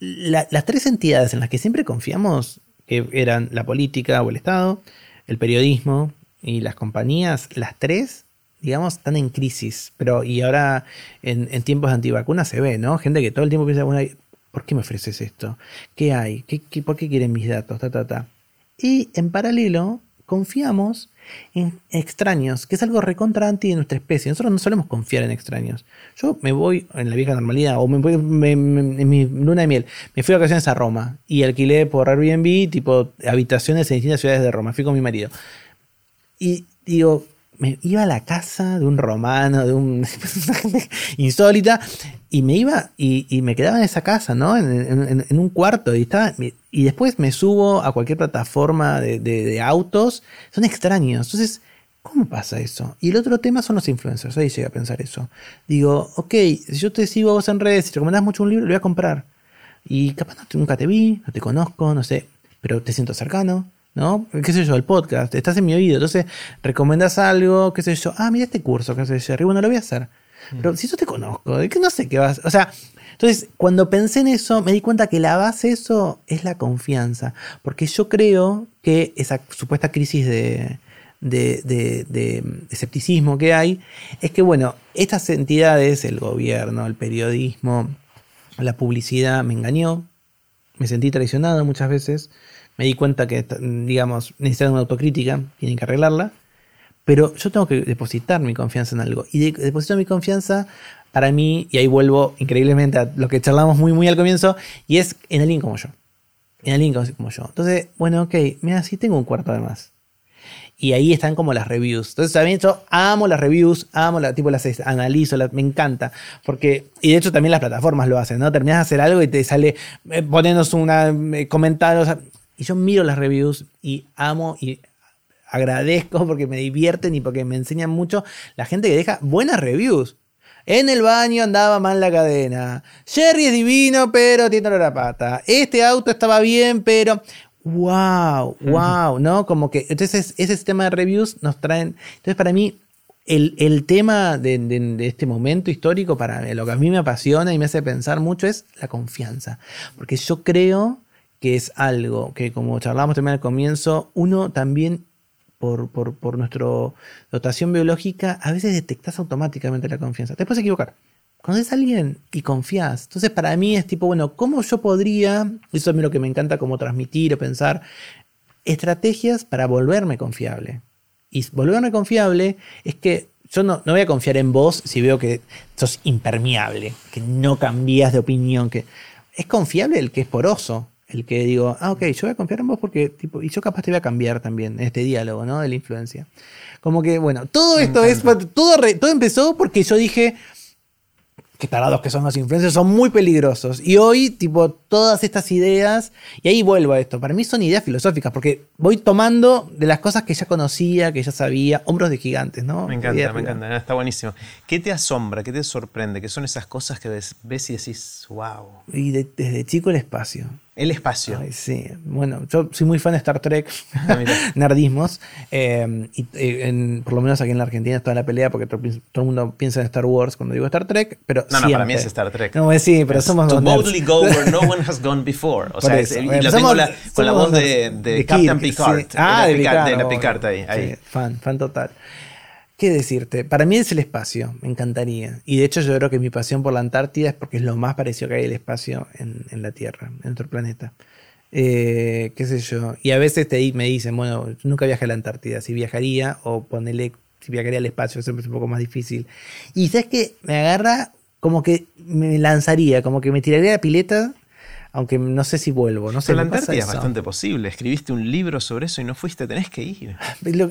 las tres entidades en las que siempre confiamos, que eran la política o el Estado, el periodismo y las compañías, las tres, digamos, están en crisis. Pero, y ahora en, tiempos de antivacunas se ve, ¿no? Gente que todo el tiempo piensa, bueno, ¿por qué me ofreces esto? ¿Qué hay? ¿Qué, por qué quieren mis datos? Ta, ta, ta. Y en paralelo, confiamos en extraños, que es algo recontra anti de nuestra especie. Nosotros no solemos confiar en extraños. Yo me voy en la vieja normalidad, o me voy en mi luna de miel, me fui a vacaciones a Roma y alquilé por Airbnb, tipo habitaciones en distintas ciudades de Roma. Fui con mi marido. Y digo, me iba a la casa de un romano, de un insólita, y me iba y, me quedaba en esa casa, ¿no? En, un cuarto, y estaba, y después me subo a cualquier plataforma de, autos, son extraños. Entonces, ¿cómo pasa eso? Y el otro tema son los influencers, ahí llega a pensar eso. Digo, ok, si yo te sigo a vos en redes, si recomendás mucho un libro, lo voy a comprar. Y capaz nunca te vi, no te conozco, no sé, pero te siento cercano. ¿No? ¿Qué sé yo? El podcast, estás en mi oído, entonces recomiendas algo, qué sé yo, ah, mira este curso que hace Jerry, bueno, lo voy a hacer. Mm. Pero si yo te conozco, que no sé qué vas, o sea, entonces cuando pensé en eso, me di cuenta que la base de eso es la confianza, porque yo creo que esa supuesta crisis de, de, de, escepticismo que hay, es que, bueno, estas entidades, el gobierno, el periodismo, la publicidad, me engañó, me sentí traicionado muchas veces, me di cuenta que, digamos, necesitan una autocrítica, tienen que arreglarla, pero yo tengo que depositar mi confianza en algo. Y de, deposito mi confianza para mí, y ahí vuelvo increíblemente a lo que charlamos muy, muy al comienzo, y es en alguien como yo. En alguien como yo. Entonces, bueno, ok, mira, sí tengo un cuarto además. Y ahí están como las reviews. Entonces también yo amo las reviews, amo tipo las analizo, me encanta. Porque, y de hecho también las plataformas lo hacen, ¿no? Terminas de hacer algo y te sale eh, ponernos una eh, comentarios. Y yo miro las reviews y amo y agradezco porque me divierten y porque me enseñan mucho la gente que deja buenas reviews. En el baño andaba mal la cadena. Jerry es divino, pero tiene la pata. Este auto estaba bien, pero. ¡Wow! ¡Wow! ¿No? Como que. Entonces, ese sistema de reviews nos traen. Entonces, para mí, el, tema de, este momento histórico, para lo que a mí me apasiona y me hace pensar mucho, es la confianza. Porque yo creo que es algo que, como charlamos también al comienzo, uno también, por, por, nuestra dotación biológica, a veces detectas automáticamente la confianza. Te puedes equivocar. Cuando es alguien y confías. Entonces, para mí es tipo, bueno, ¿cómo yo podría, eso es lo que me encanta como transmitir o pensar, estrategias para volverme confiable? Y volverme confiable es que yo no, no, voy a confiar en vos si veo que sos impermeable, que no cambias de opinión, que es confiable el que es poroso, el que digo, ah, ok, yo voy a confiar en vos porque, tipo, y yo capaz te voy a cambiar también este diálogo, ¿no? De la influencia. Como que, bueno, todo esto es, todo, todo empezó porque yo dije, que tarados que son los influencers, son muy peligrosos. Y hoy, tipo, todas estas ideas, y ahí vuelvo a esto, para mí son ideas filosóficas, porque voy tomando de las cosas que ya conocía, que ya sabía, hombros de gigantes, ¿no? Me encanta, me encanta, está buenísimo. ¿Qué te asombra, qué te sorprende? ¿Qué son esas cosas que ves, ves y decís, wow? Y desde chico el espacio. El espacio. sí, bueno, yo soy muy fan de Star Trek, ah, nerdismos, eh, y eh, por lo menos aquí en la Argentina está la pelea porque todo, el mundo piensa en Star Wars cuando digo Star Trek, pero No, no, para mí es Star Trek. No, sí, pero somos To boldly go where no one has gone before. O sea, y lo tengo con la voz de, Captain Picard. Ah, de, Picard, de la Picard ahí. ahí. fan, fan total. ¿Qué decirte? Para mí es el espacio, me encantaría. Y de hecho yo creo que mi pasión por la Antártida es porque es lo más parecido que hay al espacio en, la Tierra, en nuestro planeta. Eh, qué sé yo. Y a veces te, me dicen, bueno, nunca viajé a la Antártida, si viajaría o ponele, si viajaría al espacio, siempre es un poco más difícil. Y sabes que me agarra como que me lanzaría, como que me tiraría la pileta aunque no sé si vuelvo. No sé, Pero la Antártida es bastante posible. Escribiste un libro sobre eso y no fuiste, tenés que ir.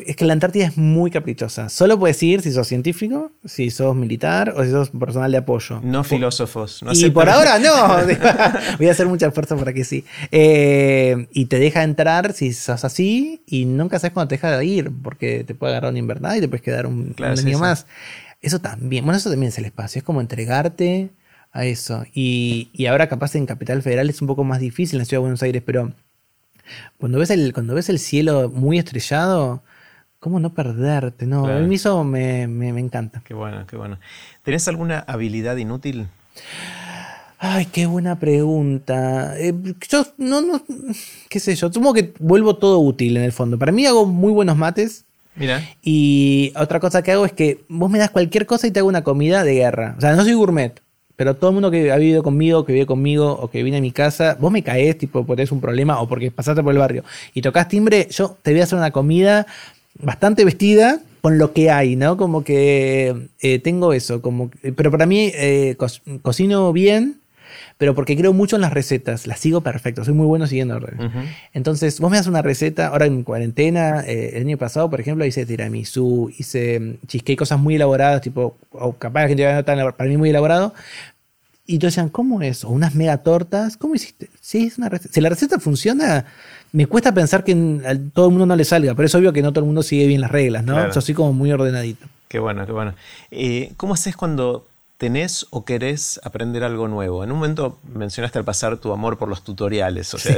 Es que la Antártida es muy caprichosa. Solo puedes ir si sos científico, si sos militar o si sos personal de apoyo. No filósofos. y por ahora no. Voy a hacer mucha esfuerzo para que sí. Eh, y te deja entrar si sos así y nunca sabes cuándo te deja de ir porque te puede agarrar una invernada y te puedes quedar un, año más. Eso también, bueno, eso también es el espacio. Es como entregarte a eso. Y, ahora capaz en Capital Federal es un poco más difícil en la Ciudad de Buenos Aires, pero cuando ves el, cuando ves el cielo muy estrellado, ¿cómo no perderte? No, a mí eso me, encanta. Qué bueno, qué bueno. ¿Tenés alguna habilidad inútil? Ay, qué buena pregunta. Eh, yo no, no, qué sé yo, supongo que vuelvo todo útil en el fondo. Para mí hago muy buenos mates. Mira. Y otra cosa que hago es que vos me das cualquier cosa y te hago una comida de guerra. O sea, no soy gourmet, pero todo el mundo que ha vivido conmigo, que vive conmigo o que viene a mi casa, vos me caes, tipo, porque tenés un problema o porque pasaste por el barrio y tocas timbre, yo te voy a hacer una comida bastante vestida con lo que hay, ¿no? Como que eh, tengo eso, como, pero para mí eh, cocino bien, pero porque creo mucho en las recetas, las sigo perfecto, soy muy bueno siguiendo orden. Entonces, vos me das una receta, ahora en cuarentena, eh, el año pasado, por ejemplo, hice tiramisú, hice mm, cheesecake, cosas muy elaboradas, tipo, o capaz la gente va a notar para mí muy elaborado, y todos decían, ¿cómo es? O unas mega tortas. ¿Cómo hiciste? Sí, es una receta. Si la receta funciona, me cuesta pensar que a todo el mundo no le salga, pero es obvio que no todo el mundo sigue bien las reglas, ¿no? Yo soy como muy ordenadito. Qué bueno, qué bueno. Eh, ¿Cómo haces cuando tenés o querés aprender algo nuevo? En un momento mencionaste al pasar tu amor por los tutoriales. O sea,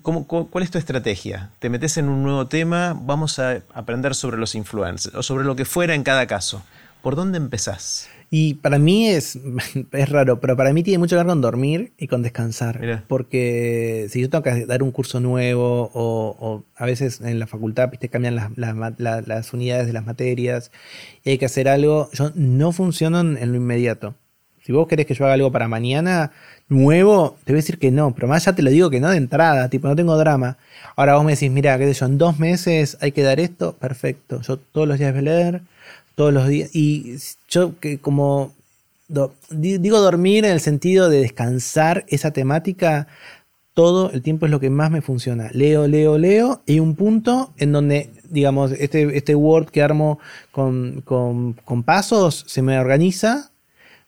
¿cuál es tu estrategia? ¿Te metes en un nuevo tema? Vamos a aprender sobre los influencers o sobre lo que fuera en cada caso. ¿Por dónde empezás? Y para mí es, es raro, pero para mí tiene mucho que ver con dormir y con descansar. Porque si yo tengo que dar un curso nuevo o, a veces en la facultad te cambian las, unidades de las materias y hay que hacer algo, yo no funciono en, lo inmediato. Si vos querés que yo haga algo para mañana nuevo, te voy a decir que no, pero más ya te lo digo que no de entrada, tipo, no tengo drama. Ahora vos me decís, mira, qué sé yo, en dos meses hay que dar esto, perfecto. Yo todos los días voy a leer todos los días. Y yo que como digo dormir en el sentido de descansar esa temática, todo el tiempo es lo que más me funciona. Leo, leo, leo, y un punto en donde, digamos, este, este Word que armo con, con, pasos se me organiza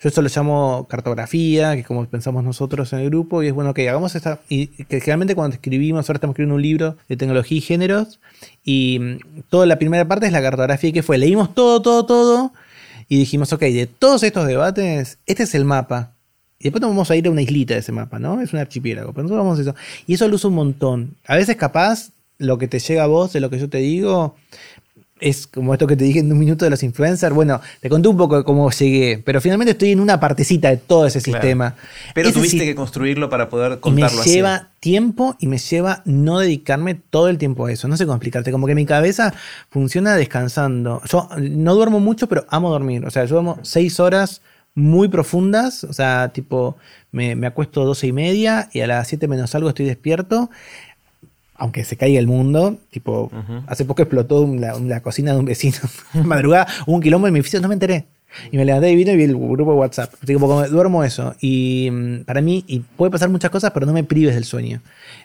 yo esto lo llamo cartografía, que es como pensamos nosotros en el grupo, y es bueno que hagamos esta. Y que generalmente cuando escribimos, ahora estamos escribiendo un libro de tecnología y géneros, y mm, toda la primera parte es la cartografía, que fue, leímos todo, todo, todo, y dijimos, ok, de todos estos debates, este es el mapa. Y después nos vamos a ir a una islita de ese mapa, ¿no? Es un archipiélago. Pero nosotros vamos a eso. Y eso lo uso un montón. A veces capaz lo que te llega a vos de lo que yo te digo es como esto que te dije en un minuto de los influencers. Bueno, te conté un poco de cómo llegué, pero finalmente estoy en una partecita de todo ese sistema. Pero tuviste que construirlo para poder contarlo Me lleva tiempo y me lleva no dedicarme todo el tiempo a eso. No sé cómo explicarte. Como que mi cabeza funciona descansando. Yo no duermo mucho, pero amo dormir. O sea, yo duermo seis horas muy profundas. O sea, tipo, me, me acuesto doce y media y a las siete menos algo estoy despierto aunque se caiga el mundo, tipo, hace poco explotó la, cocina de un vecino, madrugada, hubo un quilombo en mi oficina, no me enteré. Y me levanté y vino y vi el grupo de WhatsApp. Así como duermo eso. Y mm, para mí, y puede pasar muchas cosas, pero no me prives del sueño.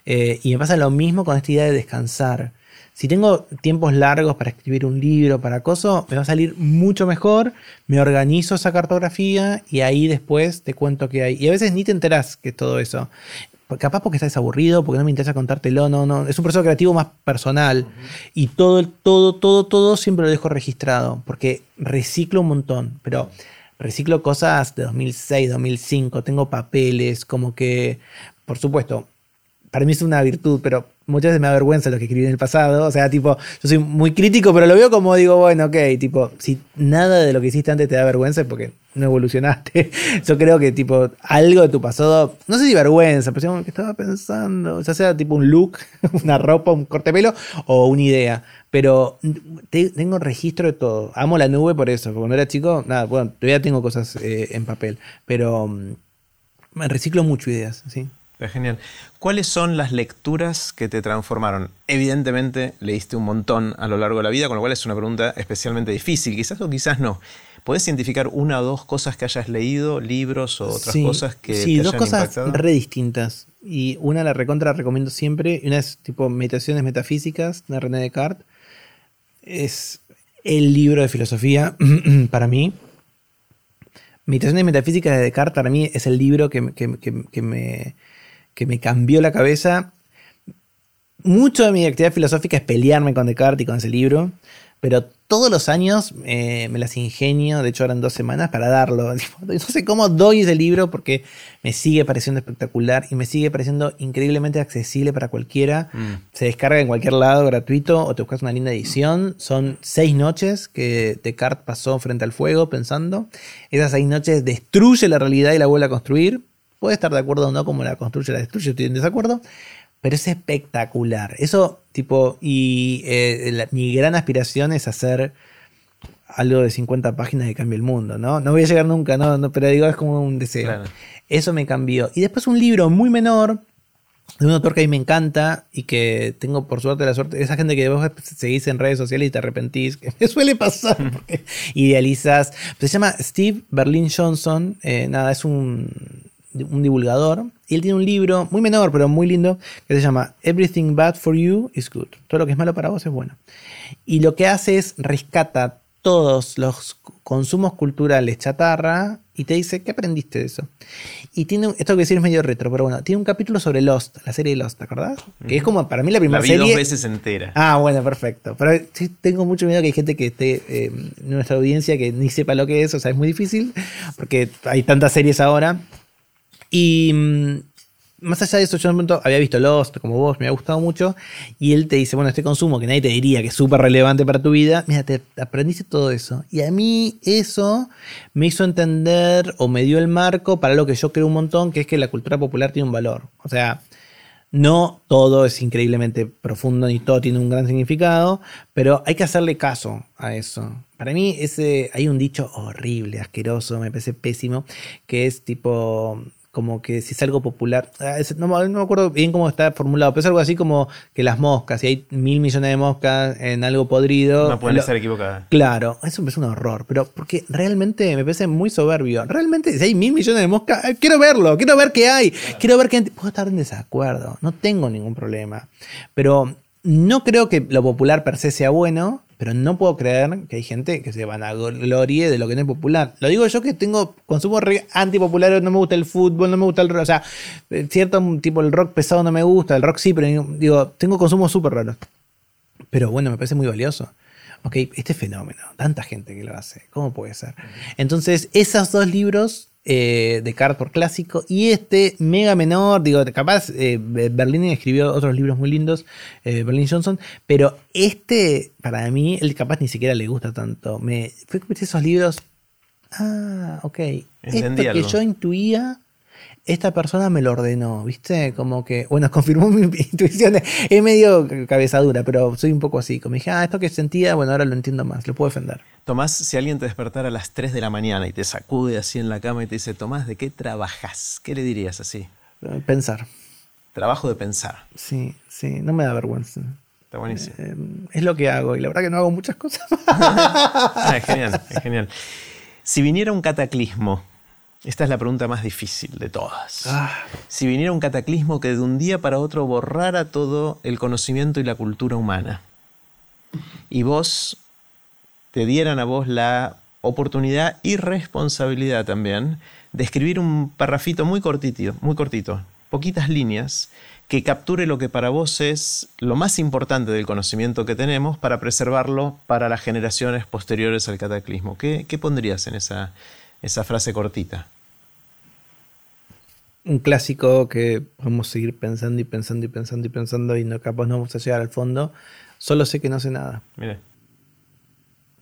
Eh, y me pasa lo mismo con esta idea de descansar. Si tengo tiempos largos para escribir un libro, para acoso, me va a salir mucho mejor. Me organizo esa cartografía y ahí después te cuento qué hay. Y a veces ni te enterás que es todo eso capaz porque estás aburrido, porque no me interesa contártelo, no, no. Es un proceso creativo más personal. Y todo, todo, todo, todo siempre lo dejo registrado, porque reciclo un montón, pero reciclo cosas de 2006, 2005, tengo papeles, como que, por supuesto, para mí es una virtud, pero muchas veces me da vergüenza lo que escribí en el pasado. O sea, tipo, yo soy muy crítico, pero lo veo como digo, bueno, ok, tipo, si nada de lo que hiciste antes te da vergüenza es porque no evolucionaste. Yo creo que, tipo, algo de tu pasado, no sé si vergüenza, pero que estaba pensando, ya sea tipo un look, una ropa, un corte de pelo o una idea. Pero tengo registro de todo. Amo la nube por eso, porque cuando era chico, nada, bueno, todavía tengo cosas eh, en papel, pero mm, me reciclo mucho ideas, ¿sí? Genial. ¿Cuáles son las lecturas que te transformaron? Evidentemente leíste un montón a lo largo de la vida, con lo cual es una pregunta especialmente difícil, quizás o quizás no. ¿Puedes identificar una o dos cosas que hayas leído, libros o otras cosas que sí, dos cosas re distintas. Y una la recontra recomiendo siempre, y una es tipo Meditaciones Metafísicas de René Descartes. Es el libro de filosofía para mí. Meditaciones Metafísicas de Descartes para mí es el libro que me que me cambió la cabeza. Mucho de mi actividad filosófica es pelearme con Descartes y con ese libro, pero todos los años eh, me las ingenio, de hecho ahora en dos semanas, para darlo. No sé cómo doy ese libro porque me sigue pareciendo espectacular y me sigue pareciendo increíblemente accesible para cualquiera. Mm. Se descarga en cualquier lado gratuito o te buscas una linda edición. Son seis noches que Descartes pasó frente al fuego pensando. Esas seis noches destruye la realidad y la vuelve a construir Puede estar de acuerdo o no como la construye, la destruye, estoy en desacuerdo, pero es espectacular. Eso, tipo, y eh, mi gran aspiración es hacer algo de 50 páginas que cambie el mundo, ¿no? No voy a llegar nunca, no, pero digo, es como un deseo. Eso me cambió. Y después un libro muy menor, de un autor que a mí me encanta y que tengo por suerte la suerte, esa gente que vos seguís en redes sociales y te arrepentís, que me suele pasar porque idealizas. Se llama Steve Berlin Johnson, eh, nada, es un un divulgador, y él tiene un libro muy menor, pero muy lindo, que se llama Everything Bad for You is Good. Todo lo que es malo para vos es bueno. Y lo que hace es rescata todos los consumos culturales chatarra y te dice, ¿qué aprendiste de eso? Y tiene, esto que decir es medio retro, pero bueno, tiene un capítulo sobre Lost, la serie Lost, ¿te acordás? Que es como para mí la primera la vi dos veces entera. Ah, bueno, perfecto. Pero sí, tengo mucho miedo que hay gente que esté eh, en nuestra audiencia que ni sepa lo que es, o sea, es muy difícil, porque hay tantas series ahora. Y mm, más allá de eso, yo en un momento había visto Lost, como vos, me ha gustado mucho, y él te dice, bueno, este consumo que nadie te diría que es súper relevante para tu vida, mira, te aprendiste todo eso. Y a mí eso me hizo entender o me dio el marco para lo que yo creo un montón, que es que la cultura popular tiene un valor. O sea, no todo es increíblemente profundo ni todo tiene un gran significado, pero hay que hacerle caso a eso. Para mí ese, hay un dicho horrible, asqueroso, me parece pésimo, que es tipo como que si es algo popular, ah, no, me acuerdo bien cómo está formulado, pero es algo así como que las moscas, si hay mil millones de moscas en algo podrido. No pueden estar equivocadas. Claro, eso es un horror, pero porque realmente me parece muy soberbio. Realmente, si hay mil millones de moscas, eh, quiero verlo, quiero ver qué hay, quiero ver qué. Puedo estar en desacuerdo, no tengo ningún problema. Pero no creo que lo popular per se sea bueno, pero no puedo creer que hay gente que se van a glorie de lo que no es popular. Lo digo yo que tengo consumo antipopular, no me gusta el fútbol, no me gusta el rock. O sea, cierto tipo el rock pesado no me gusta, el rock sí, pero digo, tengo consumo súper raros. Pero bueno, me parece muy valioso. Ok, este fenómeno, tanta gente que lo hace, ¿cómo puede ser? Entonces, esos dos libros eh, Descartes por clásico, y este mega menor, digo, capaz eh, Berlín escribió otros libros muy lindos, eh, Berlín Johnson, pero este, para mí, el capaz ni siquiera le gusta tanto. Me fue esos libros. Ah, ok. Esto que yo intuía esta persona me lo ordenó, ¿viste? Como que, bueno, confirmó mi intuición. Es medio cabezadura, pero soy un poco así. Como dije, ah, esto que sentía, bueno, ahora lo entiendo más, lo puedo defender. Tomás, si alguien te despertara a las 3 de la mañana y te sacude así en la cama y te dice, Tomás, ¿de qué trabajas? ¿Qué le dirías así? Eh, pensar. Trabajo de pensar. Sí, sí, no me da vergüenza. Está buenísimo. Eh, es lo que hago y la verdad que no hago muchas cosas. ah, es genial, es genial. Si viniera un cataclismo, esta es la pregunta más difícil de todas. Ah. Si viniera un cataclismo que de un día para otro borrara todo el conocimiento y la cultura humana, y vos te dieran a vos la oportunidad y responsabilidad también de escribir un parrafito muy cortito, muy cortito, poquitas líneas, que capture lo que para vos es lo más importante del conocimiento que tenemos para preservarlo para las generaciones posteriores al cataclismo. ¿Qué, qué pondrías en esa, esa frase cortita. Un clásico que podemos seguir pensando y pensando y pensando y pensando y no capaz no vamos a llegar al fondo. Solo sé que no sé nada. Mire.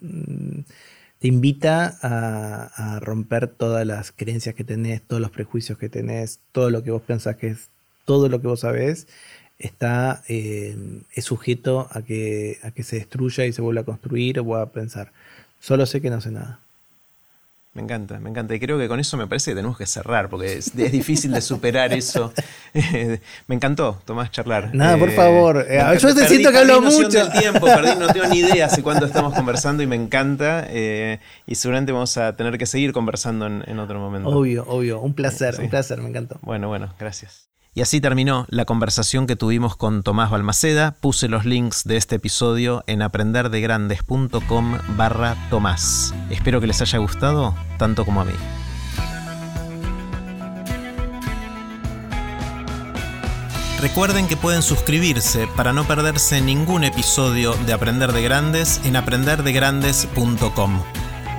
Mm, te invita a, romper todas las creencias que tenés, todos los prejuicios que tenés, todo lo que vos pensás que es, todo lo que vos sabés, está eh, es sujeto a que, a que se destruya y se vuelva a construir o a pensar. Solo sé que no sé nada. Me encanta, me encanta. Y creo que con eso me parece que tenemos que cerrar, porque es, difícil de superar eso. me encantó, Tomás, charlar. Nada, por eh, favor. Eh, yo te siento que hablo mucho. Del tiempo, perdí, no tengo ni idea hace cuánto estamos conversando y me encanta. Eh, y seguramente vamos a tener que seguir conversando en, otro momento. Obvio, obvio. Un placer, un placer, me encantó. Bueno, bueno, gracias. Y así terminó la conversación que tuvimos con Tomás Balmaceda. Puse los links de este episodio en aprenderdegrandes.com barra Tomás. Espero que les haya gustado tanto como a mí. Recuerden que pueden suscribirse para no perderse ningún episodio de Aprender de Grandes en aprenderdegrandes.com.